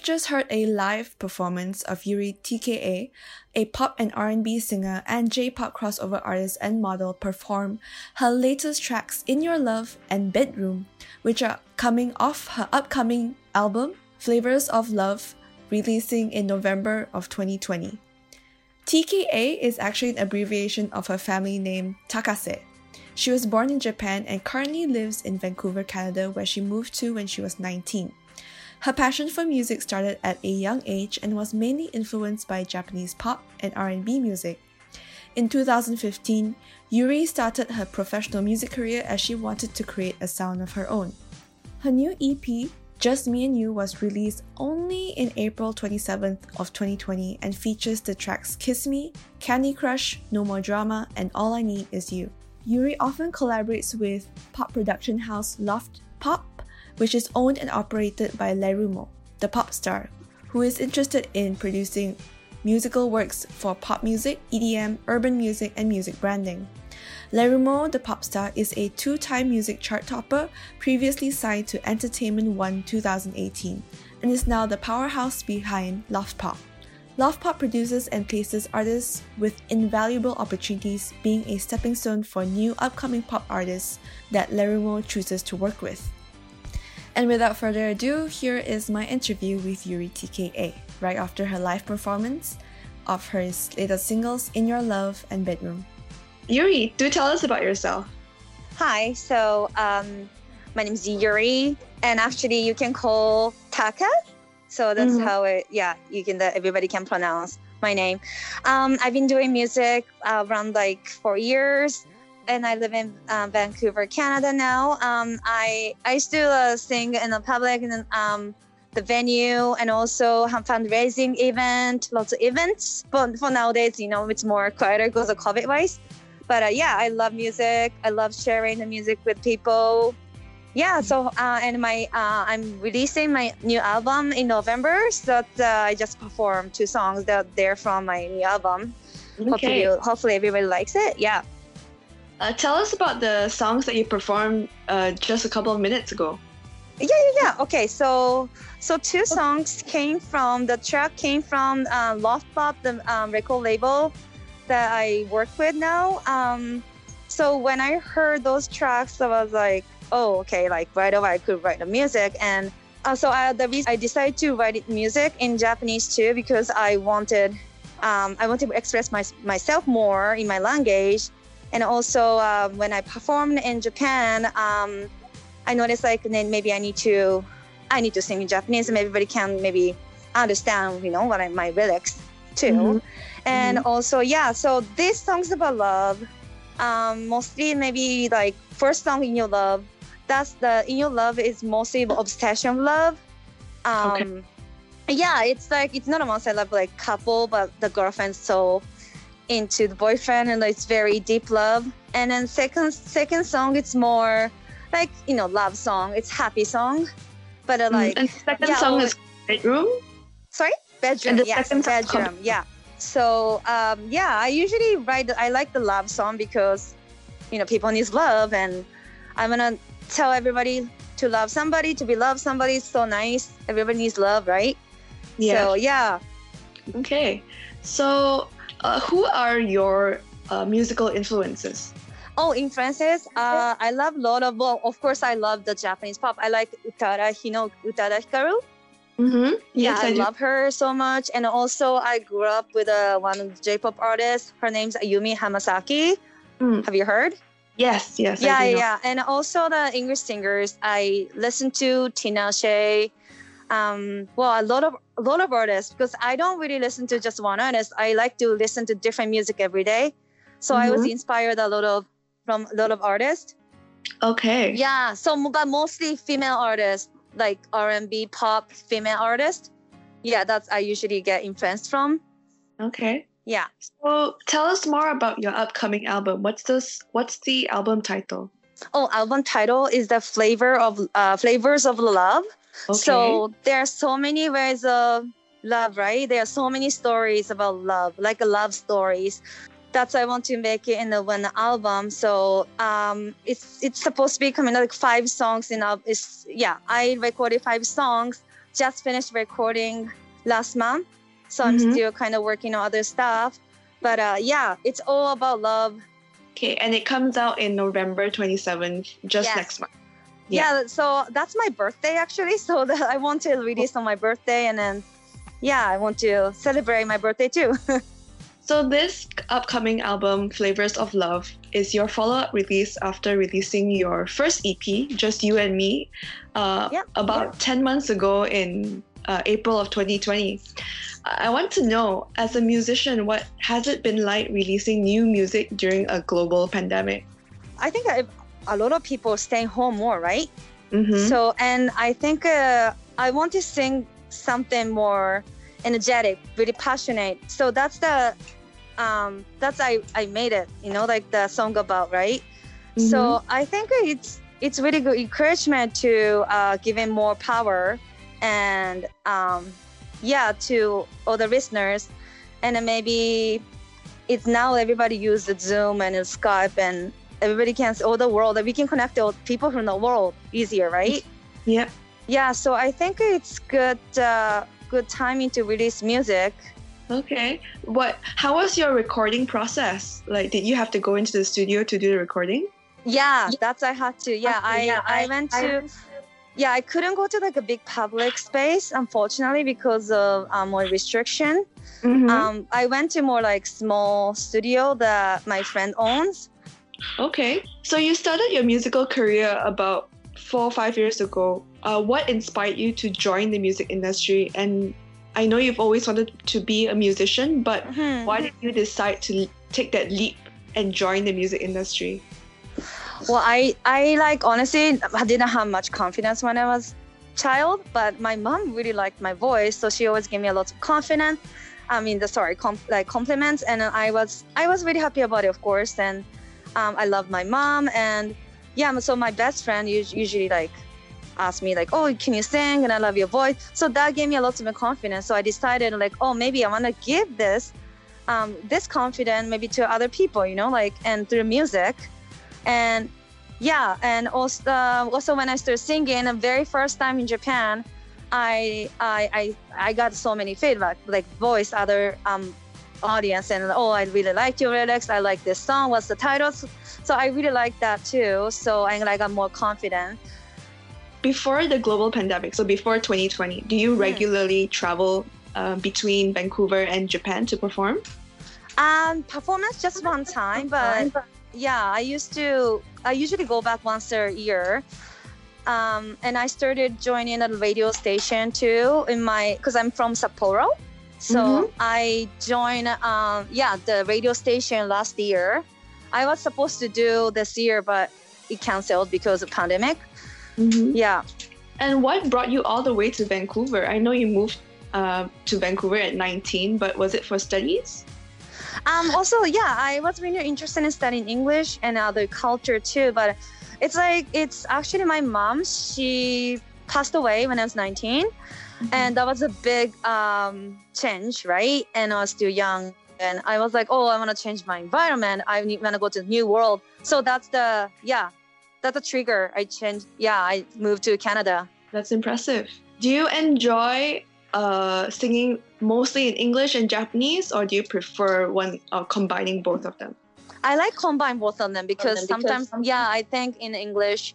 Speaker 10: Just heard a live performance of Yuri TKA, a pop and R&B singer and J-pop crossover artist and model perform her latest tracks In Your Love and Bedroom, which are coming off her upcoming album Flavors of Love, releasing in November of 2020. TKA is actually an abbreviation of her family name Takase. She was born in Japan and currently lives in Vancouver, Canada, where she moved to when she was 19. Her passion for music started at a young age and was mainly influenced by Japanese pop and R&B music.
Speaker 12: In 2015, Yuri started her professional music career as she wanted to create a sound of her own. Her new EP, Just Me and You, was released only in April 27th of 2020 and features the tracks Kiss Me, Candy Crush, No More Drama, and All I Need Is You. Yuri often collaborates with pop production house Loft Pop which is owned and operated by Lerumo, the pop star, who is interested in producing musical works for pop music, EDM, urban music, and music branding. Lerumo, the pop star, is a two time music chart topper, previously signed to Entertainment One 2018, and is now the powerhouse behind Loft Pop. Loft Pop produces and places artists with invaluable opportunities, being a stepping stone for new upcoming pop artists that Lerumo chooses to work with. And without further ado, here is my interview with Yuri TKA, right after her live performance of her latest singles In Your Love and Bedroom.
Speaker 2: Yuri, do tell us about yourself.
Speaker 11: Hi, so um, my name is Yuri, and actually you can call Taka. So that's
Speaker 2: Mhm.
Speaker 11: how it, yeah, you can, that everybody can pronounce my name. Um, I've been doing music uh, around like four years, and I live in uh, Vancouver, Canada now. Um, I I still uh, sing in the public and um, the venue, and also have fundraising event, lots of events. But for nowadays, you know, it's more quieter because of COVID wise. But uh, yeah, I love music. I love sharing the music with people. Yeah, so uh, and my uh, I'm releasing my new album in November. So that, uh, I just performed two songs that they're from my new album. Hopefully,
Speaker 2: Okay.
Speaker 11: hopefully everybody likes it. Yeah.
Speaker 2: Uh, tell us about the songs that you performed uh, just a couple of minutes ago.
Speaker 11: Yeah, yeah, yeah. Okay, so so two songs came from the track came from uh, Loft Pop, the um, record label that I work with now. Um, so when I heard those tracks, I was like, oh, okay, like right away I could write the music. And uh, so I, the reason I decided to write music in Japanese too because I wanted um, I wanted to express my, myself more in my language. And also uh, when I performed in Japan. Um, I noticed like then maybe I need to I need to sing in Japanese and everybody can maybe understand you know what I, my lyrics too.
Speaker 2: Mhm.
Speaker 11: And also yeah, so these song's about love. Um, mostly maybe like first song in your love. That's the in your love is mostly obsession love. Um,
Speaker 2: Okay.
Speaker 11: Yeah, it's like it's not a monster love like couple, but the girlfriend so into the boyfriend and it's very deep love. And then second second song it's more like you know love song. It's happy song, but uh, like
Speaker 2: Mm, and second
Speaker 11: yeah,
Speaker 2: song is bedroom.
Speaker 11: sorry bedroom.
Speaker 2: And the
Speaker 11: yes,
Speaker 2: second song-
Speaker 11: bedroom. Yeah. So um, yeah, I usually write. I like the love song because you know people need love, and I'm gonna tell everybody to love somebody, to be loved somebody. It's so nice. Everybody needs love, right? yeah. So yeah.
Speaker 2: Okay. So, uh, who are your uh, musical influences?
Speaker 11: Oh, influences. Uh, I love a lot of. Well, of course, I love the Japanese pop. I like Utada Hino, Utada Hikaru.
Speaker 2: Mm-hmm.
Speaker 11: Yeah,
Speaker 2: Yes,
Speaker 11: I,
Speaker 2: I,
Speaker 11: love her so much. And also, I grew up with uh, one of the J-pop artists. Her name's Ayumi Hamasaki.
Speaker 2: Mm.
Speaker 11: Have you heard?
Speaker 2: Yes, yes.
Speaker 11: yeah, yeah. And also the English singers. I listen to Tinashe. Um, well, a lot of a lot of artists because I don't really listen to just one artist. I like to listen to different music every day. So I was
Speaker 2: Mhm.
Speaker 11: inspired a lot of from a lot of artists.
Speaker 2: Okay.
Speaker 11: Yeah, so but mostly female artists, like R and B, pop, female artists. Yeah, that's I usually get influenced from.
Speaker 2: Okay.
Speaker 11: Yeah.
Speaker 2: So, tell us more about your upcoming album. What's this? What's the album title?
Speaker 11: Oh, album title is the flavor of uh, flavors of love.
Speaker 2: Okay.
Speaker 11: So there are so many ways of love, right? There are so many stories about love, like love stories. That's why I want to make it in the one album. So um, it's it's supposed to be coming like five songs in a. It's yeah, I recorded five songs. Just finished recording last month, so I'm
Speaker 2: Mhm.
Speaker 11: still kind of working on other stuff. But uh, yeah, it's all about love.
Speaker 2: Okay, and it comes out in November 27th, just
Speaker 11: Yes.
Speaker 2: next month.
Speaker 11: Yeah. so that's my birthday actually so that i want to release on my birthday and then yeah i want to celebrate my birthday too
Speaker 2: So this upcoming album, Flavors of Love, is your follow-up release after releasing your first EP, Just You and Me, uh,
Speaker 11: Yep,
Speaker 2: about 10 months ago in uh, April of 2020. I want to know, as a musician, what has it been like releasing new music during a global pandemic?
Speaker 11: I think I, a lot of people staying home more, right?
Speaker 2: Mhm.
Speaker 11: So, and I think uh, I want to sing something more energetic, really passionate. So that's the, um, that's I I made it. You know, like the song about right. So I think it's it's really good encouragement to uh, giving more power and um, yeah to all the listeners, and maybe it's now everybody use the Zoom and Skype and everybody can see all the world that we can connect all people from the world easier, right?
Speaker 2: Yep.
Speaker 11: Yeah, so I think it's good uh, good timing to release music.
Speaker 2: Okay. What? How was your recording process? Like, did you have to go into the studio to do the recording?
Speaker 11: Yeah, that's I had to. Yeah,
Speaker 2: Okay,
Speaker 11: I
Speaker 2: yeah,
Speaker 11: I
Speaker 2: I-
Speaker 11: went
Speaker 2: I
Speaker 11: to. yeah, I couldn't go to like a big public space, unfortunately, because of um, more restriction.
Speaker 2: Mhm.
Speaker 11: Um, I went to more like small studio that my friend owns.
Speaker 2: Okay. So you started your musical career about four or five years ago. Uh, what inspired you to join the music industry? And I know you've always wanted to be a musician, but
Speaker 11: Mhm.
Speaker 2: why did you decide to take that leap and join the music industry?
Speaker 11: Well, I I like honestly I didn't have much confidence when I was child, but my mom really liked my voice, so she always gave me a lot of confidence. I mean, the sorry, com- like compliments, and I was I was really happy about it, of course, and um, I love my mom, and yeah, so my best friend usually like ask me like, oh, can you sing? And I love your voice, so that gave me a lot of confidence. So I decided like, oh, maybe I want to give this um, this confidence maybe to other people, you know, like and through music and yeah and also uh, also when i started singing the very first time in japan i i i, I got so many feedback like voice other um audience and oh i really liked your lyrics i like this song what's the title so i really like that too so i, I got more confident
Speaker 2: Before the global pandemic, so before 2020, do you regularly travel uh, between Vancouver and Japan to perform?
Speaker 11: Um, performance just one time, but yeah, I used to. I usually go back once a year. Um, and I started joining a radio station too in my because I'm from Sapporo, so
Speaker 2: Mhm.
Speaker 11: I joined. Um, yeah, the radio station last year. I was supposed to do this year, but it canceled because of pandemic. Yeah.
Speaker 2: And what brought you all the way to Vancouver? I know you moved uh, to Vancouver at 19, but was it for studies?
Speaker 11: Um, also, yeah, I was really interested in studying English and other culture too. But it's like it's actually my mom. She passed away when I was 19, and that was a big um, change, right? And I was still young, and I was like, oh, I want to change my environment. I want to go to a new world. So that's the yeah, that's the trigger. I changed. Yeah, I moved to Canada.
Speaker 2: That's impressive. Do you enjoy uh, singing mostly in English and Japanese, or do you prefer one uh, combining both of them?
Speaker 11: I like combine both of them because
Speaker 2: them because
Speaker 11: sometimes,
Speaker 2: sometimes-
Speaker 11: yeah, I think in English,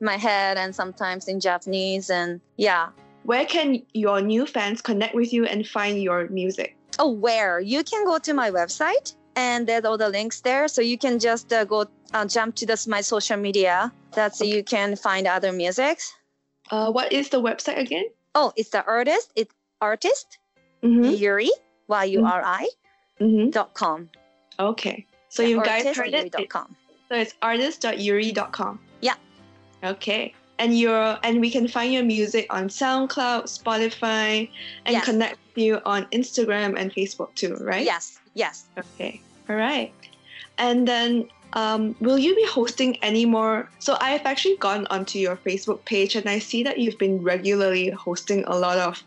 Speaker 11: my head, and sometimes in Japanese, and yeah.
Speaker 2: Where can your new fans connect with you and find your music?
Speaker 11: Oh, where you can go to my website and there's all the links there, so you can just uh, go uh, jump to this my social media. That's you can find other musics.
Speaker 2: Uh, what is the website again?
Speaker 11: Oh, it's the artist. It's artist
Speaker 2: Mhm.
Speaker 11: Yuri Y U R I
Speaker 2: Mhm.
Speaker 11: dot com.
Speaker 2: Okay. So
Speaker 11: Yeah,
Speaker 2: you guys heard it.
Speaker 11: dot
Speaker 2: It-
Speaker 11: com.
Speaker 2: So it's artist.yuri.com.
Speaker 11: Yeah.
Speaker 2: Okay. And your and we can find your music on SoundCloud, Spotify, and
Speaker 11: Yes.
Speaker 2: connect with you on Instagram and Facebook too, right?
Speaker 11: Yes. Yes.
Speaker 2: Okay. All right. And then um, will you be hosting any more? So I've actually gone onto your Facebook page and I see that you've been regularly hosting a lot of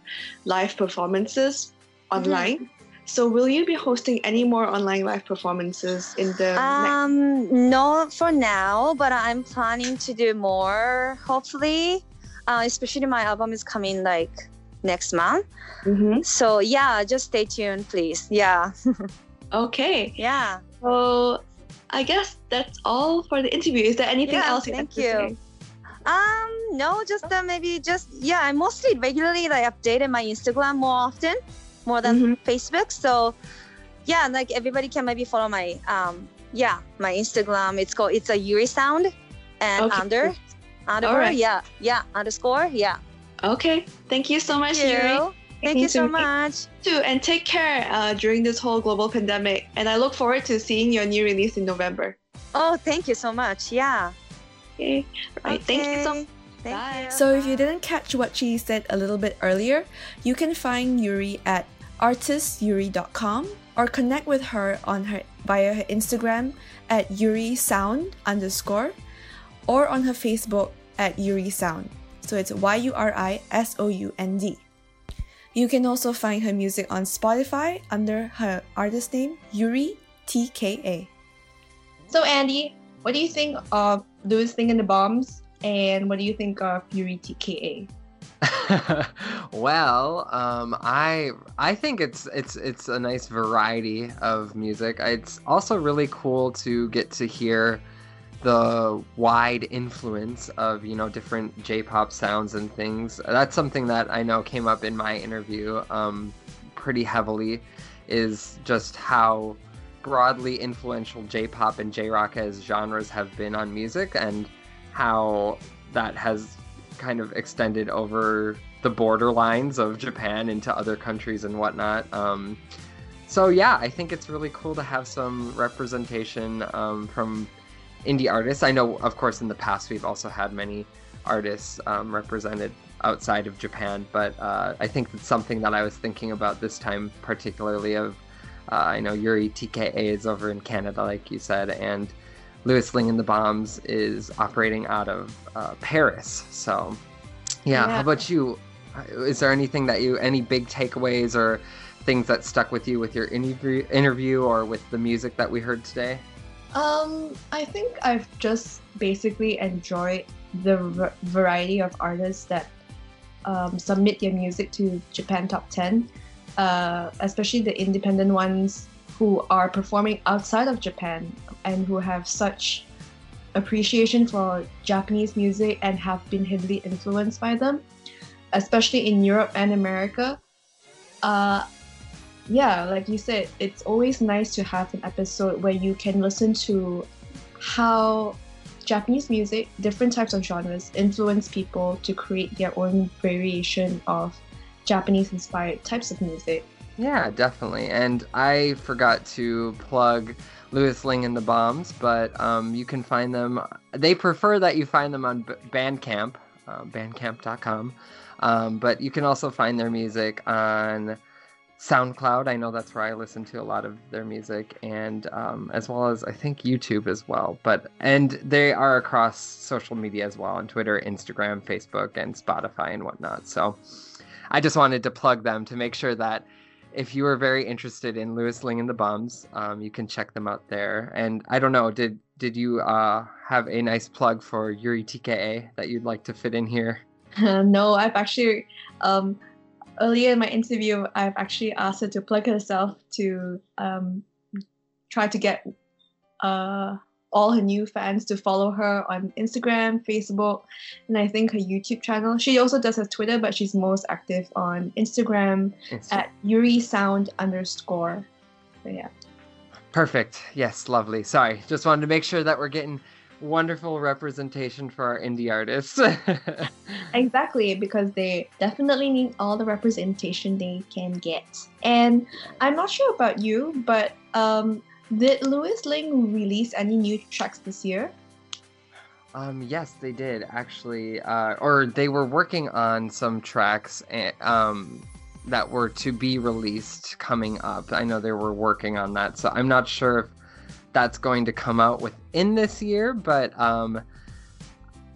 Speaker 2: live performances online. So will you be hosting any more online live performances in the next
Speaker 11: Um, no, for now, but I'm planning to do more. Hopefully, uh, especially my album is coming like next month.
Speaker 2: Mhm.
Speaker 11: So yeah, just stay tuned, please. Yeah.
Speaker 2: Okay.
Speaker 11: Yeah.
Speaker 2: So I guess that's all for the interview. Is there anything
Speaker 11: Yeah,
Speaker 2: else you'd
Speaker 11: thank you. Um, no, just uh, maybe just yeah. I mostly regularly like updated my Instagram more often, more than
Speaker 2: Mm-hmm.
Speaker 11: Facebook. So yeah, like everybody can maybe follow my um yeah my Instagram. It's called it's a Yuri Sound and
Speaker 2: Okay,
Speaker 11: under underscore
Speaker 2: Alright.
Speaker 11: yeah yeah underscore yeah.
Speaker 2: Okay. Thank you so much,
Speaker 11: Thank
Speaker 2: Yuri.
Speaker 11: Thank you so much.
Speaker 12: Too, and take care uh, during this whole global pandemic. And I look forward to seeing your new release in November.
Speaker 11: Oh, thank you so much. Yeah.
Speaker 12: Okay. Right. Thank you so
Speaker 11: Okay. Thank you.
Speaker 12: So, if you didn't catch what she said a little bit earlier, you can find Yuri at artistyuri.com or connect with her on her via her Instagram at Yuri Sound underscore or on her Facebook at Yuri Sound. So it's Y U R I S O U N D. You can also find her music on Spotify under her artist name Yuri TKA.
Speaker 2: So, Andy, what do you think of Louis Lingg and the Bombs? And what do you think of Yuri TKA?
Speaker 1: well, um, I I think it's it's it's a nice variety of music. It's also really cool to get to hear the wide influence of you know different J-pop sounds and things. That's something that I know came up in my interview um, pretty heavily. Is just how broadly influential J-pop and J-rock as genres have been on music, and how that has kind of extended over the border lines of Japan into other countries and whatnot. Um, so yeah, I think it's really cool to have some representation um, from indie artists. I know, of course, in the past we've also had many artists um, represented outside of Japan, but uh, I think it's something that I was thinking about this time, particularly of. Uh, I know Yuri TKA is over in Canada, like you said, and Louis Lingg and the Bombs is operating out of uh, Paris. So, yeah,
Speaker 2: Yeah.
Speaker 1: How about you? Is there anything that you, any big takeaways or things that stuck with you with your interview, interview or with the music that we heard today?
Speaker 2: Um, I think I've just basically enjoyed the v- variety of artists that um, submit their music to Japan Top 10, uh, especially the independent ones who are performing outside of Japan and who have such appreciation for Japanese music and have been heavily influenced by them, especially in Europe and America. Uh, yeah, like you said, it's always nice to have an episode where you can listen to how Japanese music, different types of genres, influence people to create their own variation of Japanese inspired types of music.
Speaker 1: Yeah, definitely. And I forgot to plug Louis Lingg and the Bombs, but um, you can find them. They prefer that you find them on Bandcamp, uh, bandcamp.com. Um, but you can also find their music on SoundCloud. I know that's where I listen to a lot of their music, and um, as well as I think YouTube as well. But and they are across social media as well on Twitter, Instagram, Facebook, and Spotify and whatnot. So I just wanted to plug them to make sure that if you are very interested in Louis Lingg and the Bombs, um, you can check them out there. And I don't know, did did you uh, have a nice plug for Yuri TKA that you'd like to fit in here?
Speaker 2: no, I've actually um, earlier in my interview, I've actually asked her to plug herself to um, try to get uh, all her new fans to follow her on Instagram, Facebook, and I think her YouTube channel. She also does her Twitter, but she's most active on Instagram
Speaker 1: Insta-
Speaker 2: at Yuri Sound underscore. So yeah.
Speaker 1: Perfect. Yes, lovely. Sorry, just wanted to make sure that we're getting wonderful representation for our indie artists.
Speaker 2: Exactly, because they definitely need all the representation they can get. And I'm not sure about you, but um, did Louis Lingg release any new tracks this year?
Speaker 1: Um, yes, they did actually, uh, or they were working on some tracks eh, um, that were to be released coming up. I know they were working on that, so I'm not sure if that's going to come out within this year, but um,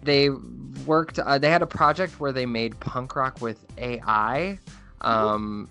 Speaker 1: they worked. Uh, they had a project where they made punk rock with AI. Um,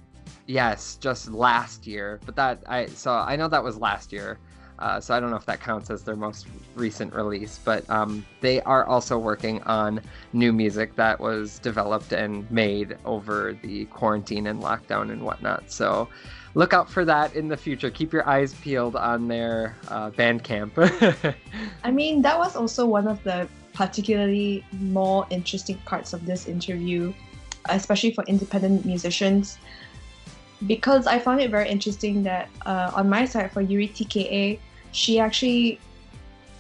Speaker 1: yes, just last year, but that I so I know that was last year. Uh, so I don't know if that counts as their most recent release, but um, they are also working on new music that was developed and made over the quarantine and lockdown and whatnot. So look out for that in the future. Keep your eyes peeled on their uh, Bandcamp.
Speaker 2: I mean, that was also one of the particularly more interesting parts of this interview, especially for independent musicians, because I found it very interesting that uh, on my side for Yuri TKA, she actually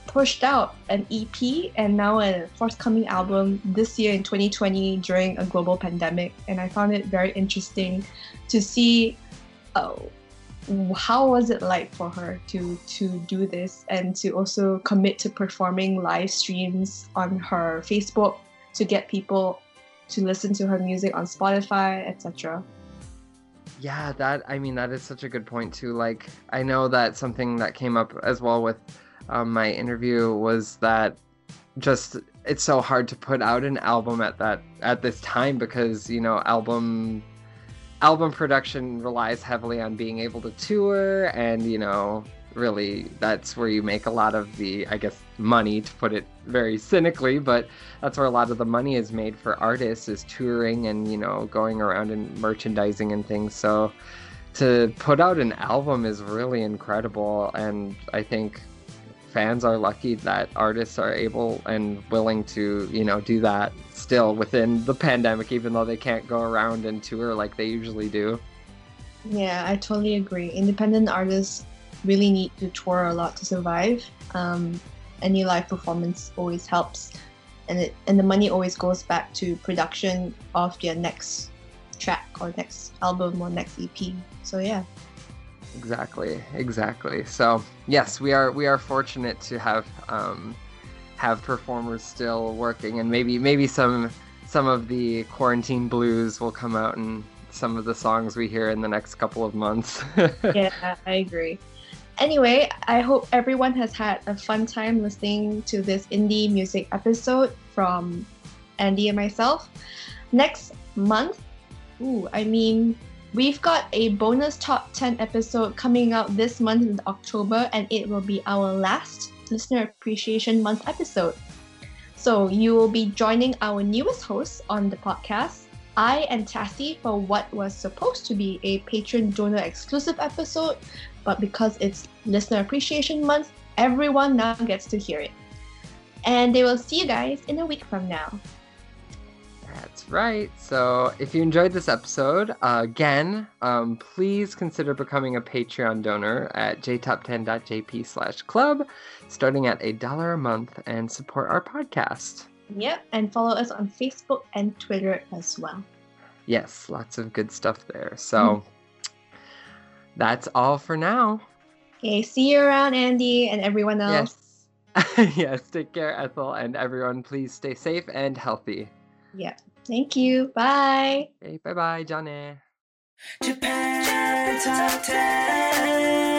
Speaker 2: pushed out an EP and now a forthcoming album this year in 2020 during a global pandemic. And I found it very interesting to see uh, how was it like for her to to do this and to also commit to performing live streams on her Facebook to get people to listen to her music on Spotify, etc.
Speaker 1: Yeah, that I mean that is such a good point too. Like I know that something that came up as well with um, my interview was that just it's so hard to put out an album at that at this time because you know album album production relies heavily on being able to tour and you know really that's where you make a lot of the i guess money to put it very cynically but that's where a lot of the money is made for artists is touring and you know going around and merchandising and things so to put out an album is really incredible and i think fans are lucky that artists are able and willing to you know do that still within the pandemic even though they can't go around and tour like they usually do
Speaker 2: Yeah, I totally agree. Independent artists really need to tour a lot to survive. Um, any live performance always helps, and it and the money always goes back to production of their next track or next album or next EP. So yeah.
Speaker 1: Exactly, exactly. So yes, we are we are fortunate to have um, have performers still working, and maybe maybe some some of the quarantine blues will come out in some of the songs we hear in the next couple of months.
Speaker 2: yeah, I agree. Anyway, I hope everyone has had a fun time listening to this indie music episode from Andy and myself. Next month, ooh, I mean, we've got a bonus top 10 episode coming out this month in October, and it will be our last Listener Appreciation Month episode. So you will be joining our newest host on the podcast, I and Tassie, for what was supposed to be a Patreon donor exclusive episode, but because it's Listener Appreciation Month, everyone now gets to hear it. And they will see you guys in a week from now.
Speaker 1: That's right. So if you enjoyed this episode, uh, again, um, please consider becoming a Patreon donor at jtop10.jp slash club, starting at a dollar a month, and support our podcast.
Speaker 2: Yep, and follow us on Facebook and Twitter as well.
Speaker 1: Yes, lots of good stuff there. So that's all for now.
Speaker 2: Okay, see you around, Andy, and everyone else.
Speaker 1: Yes. yes, take care, Ethel, and everyone, please stay safe and healthy.
Speaker 2: Yeah. Thank you. Bye.
Speaker 1: Okay, bye bye, Johnny.
Speaker 3: Japan Top 10.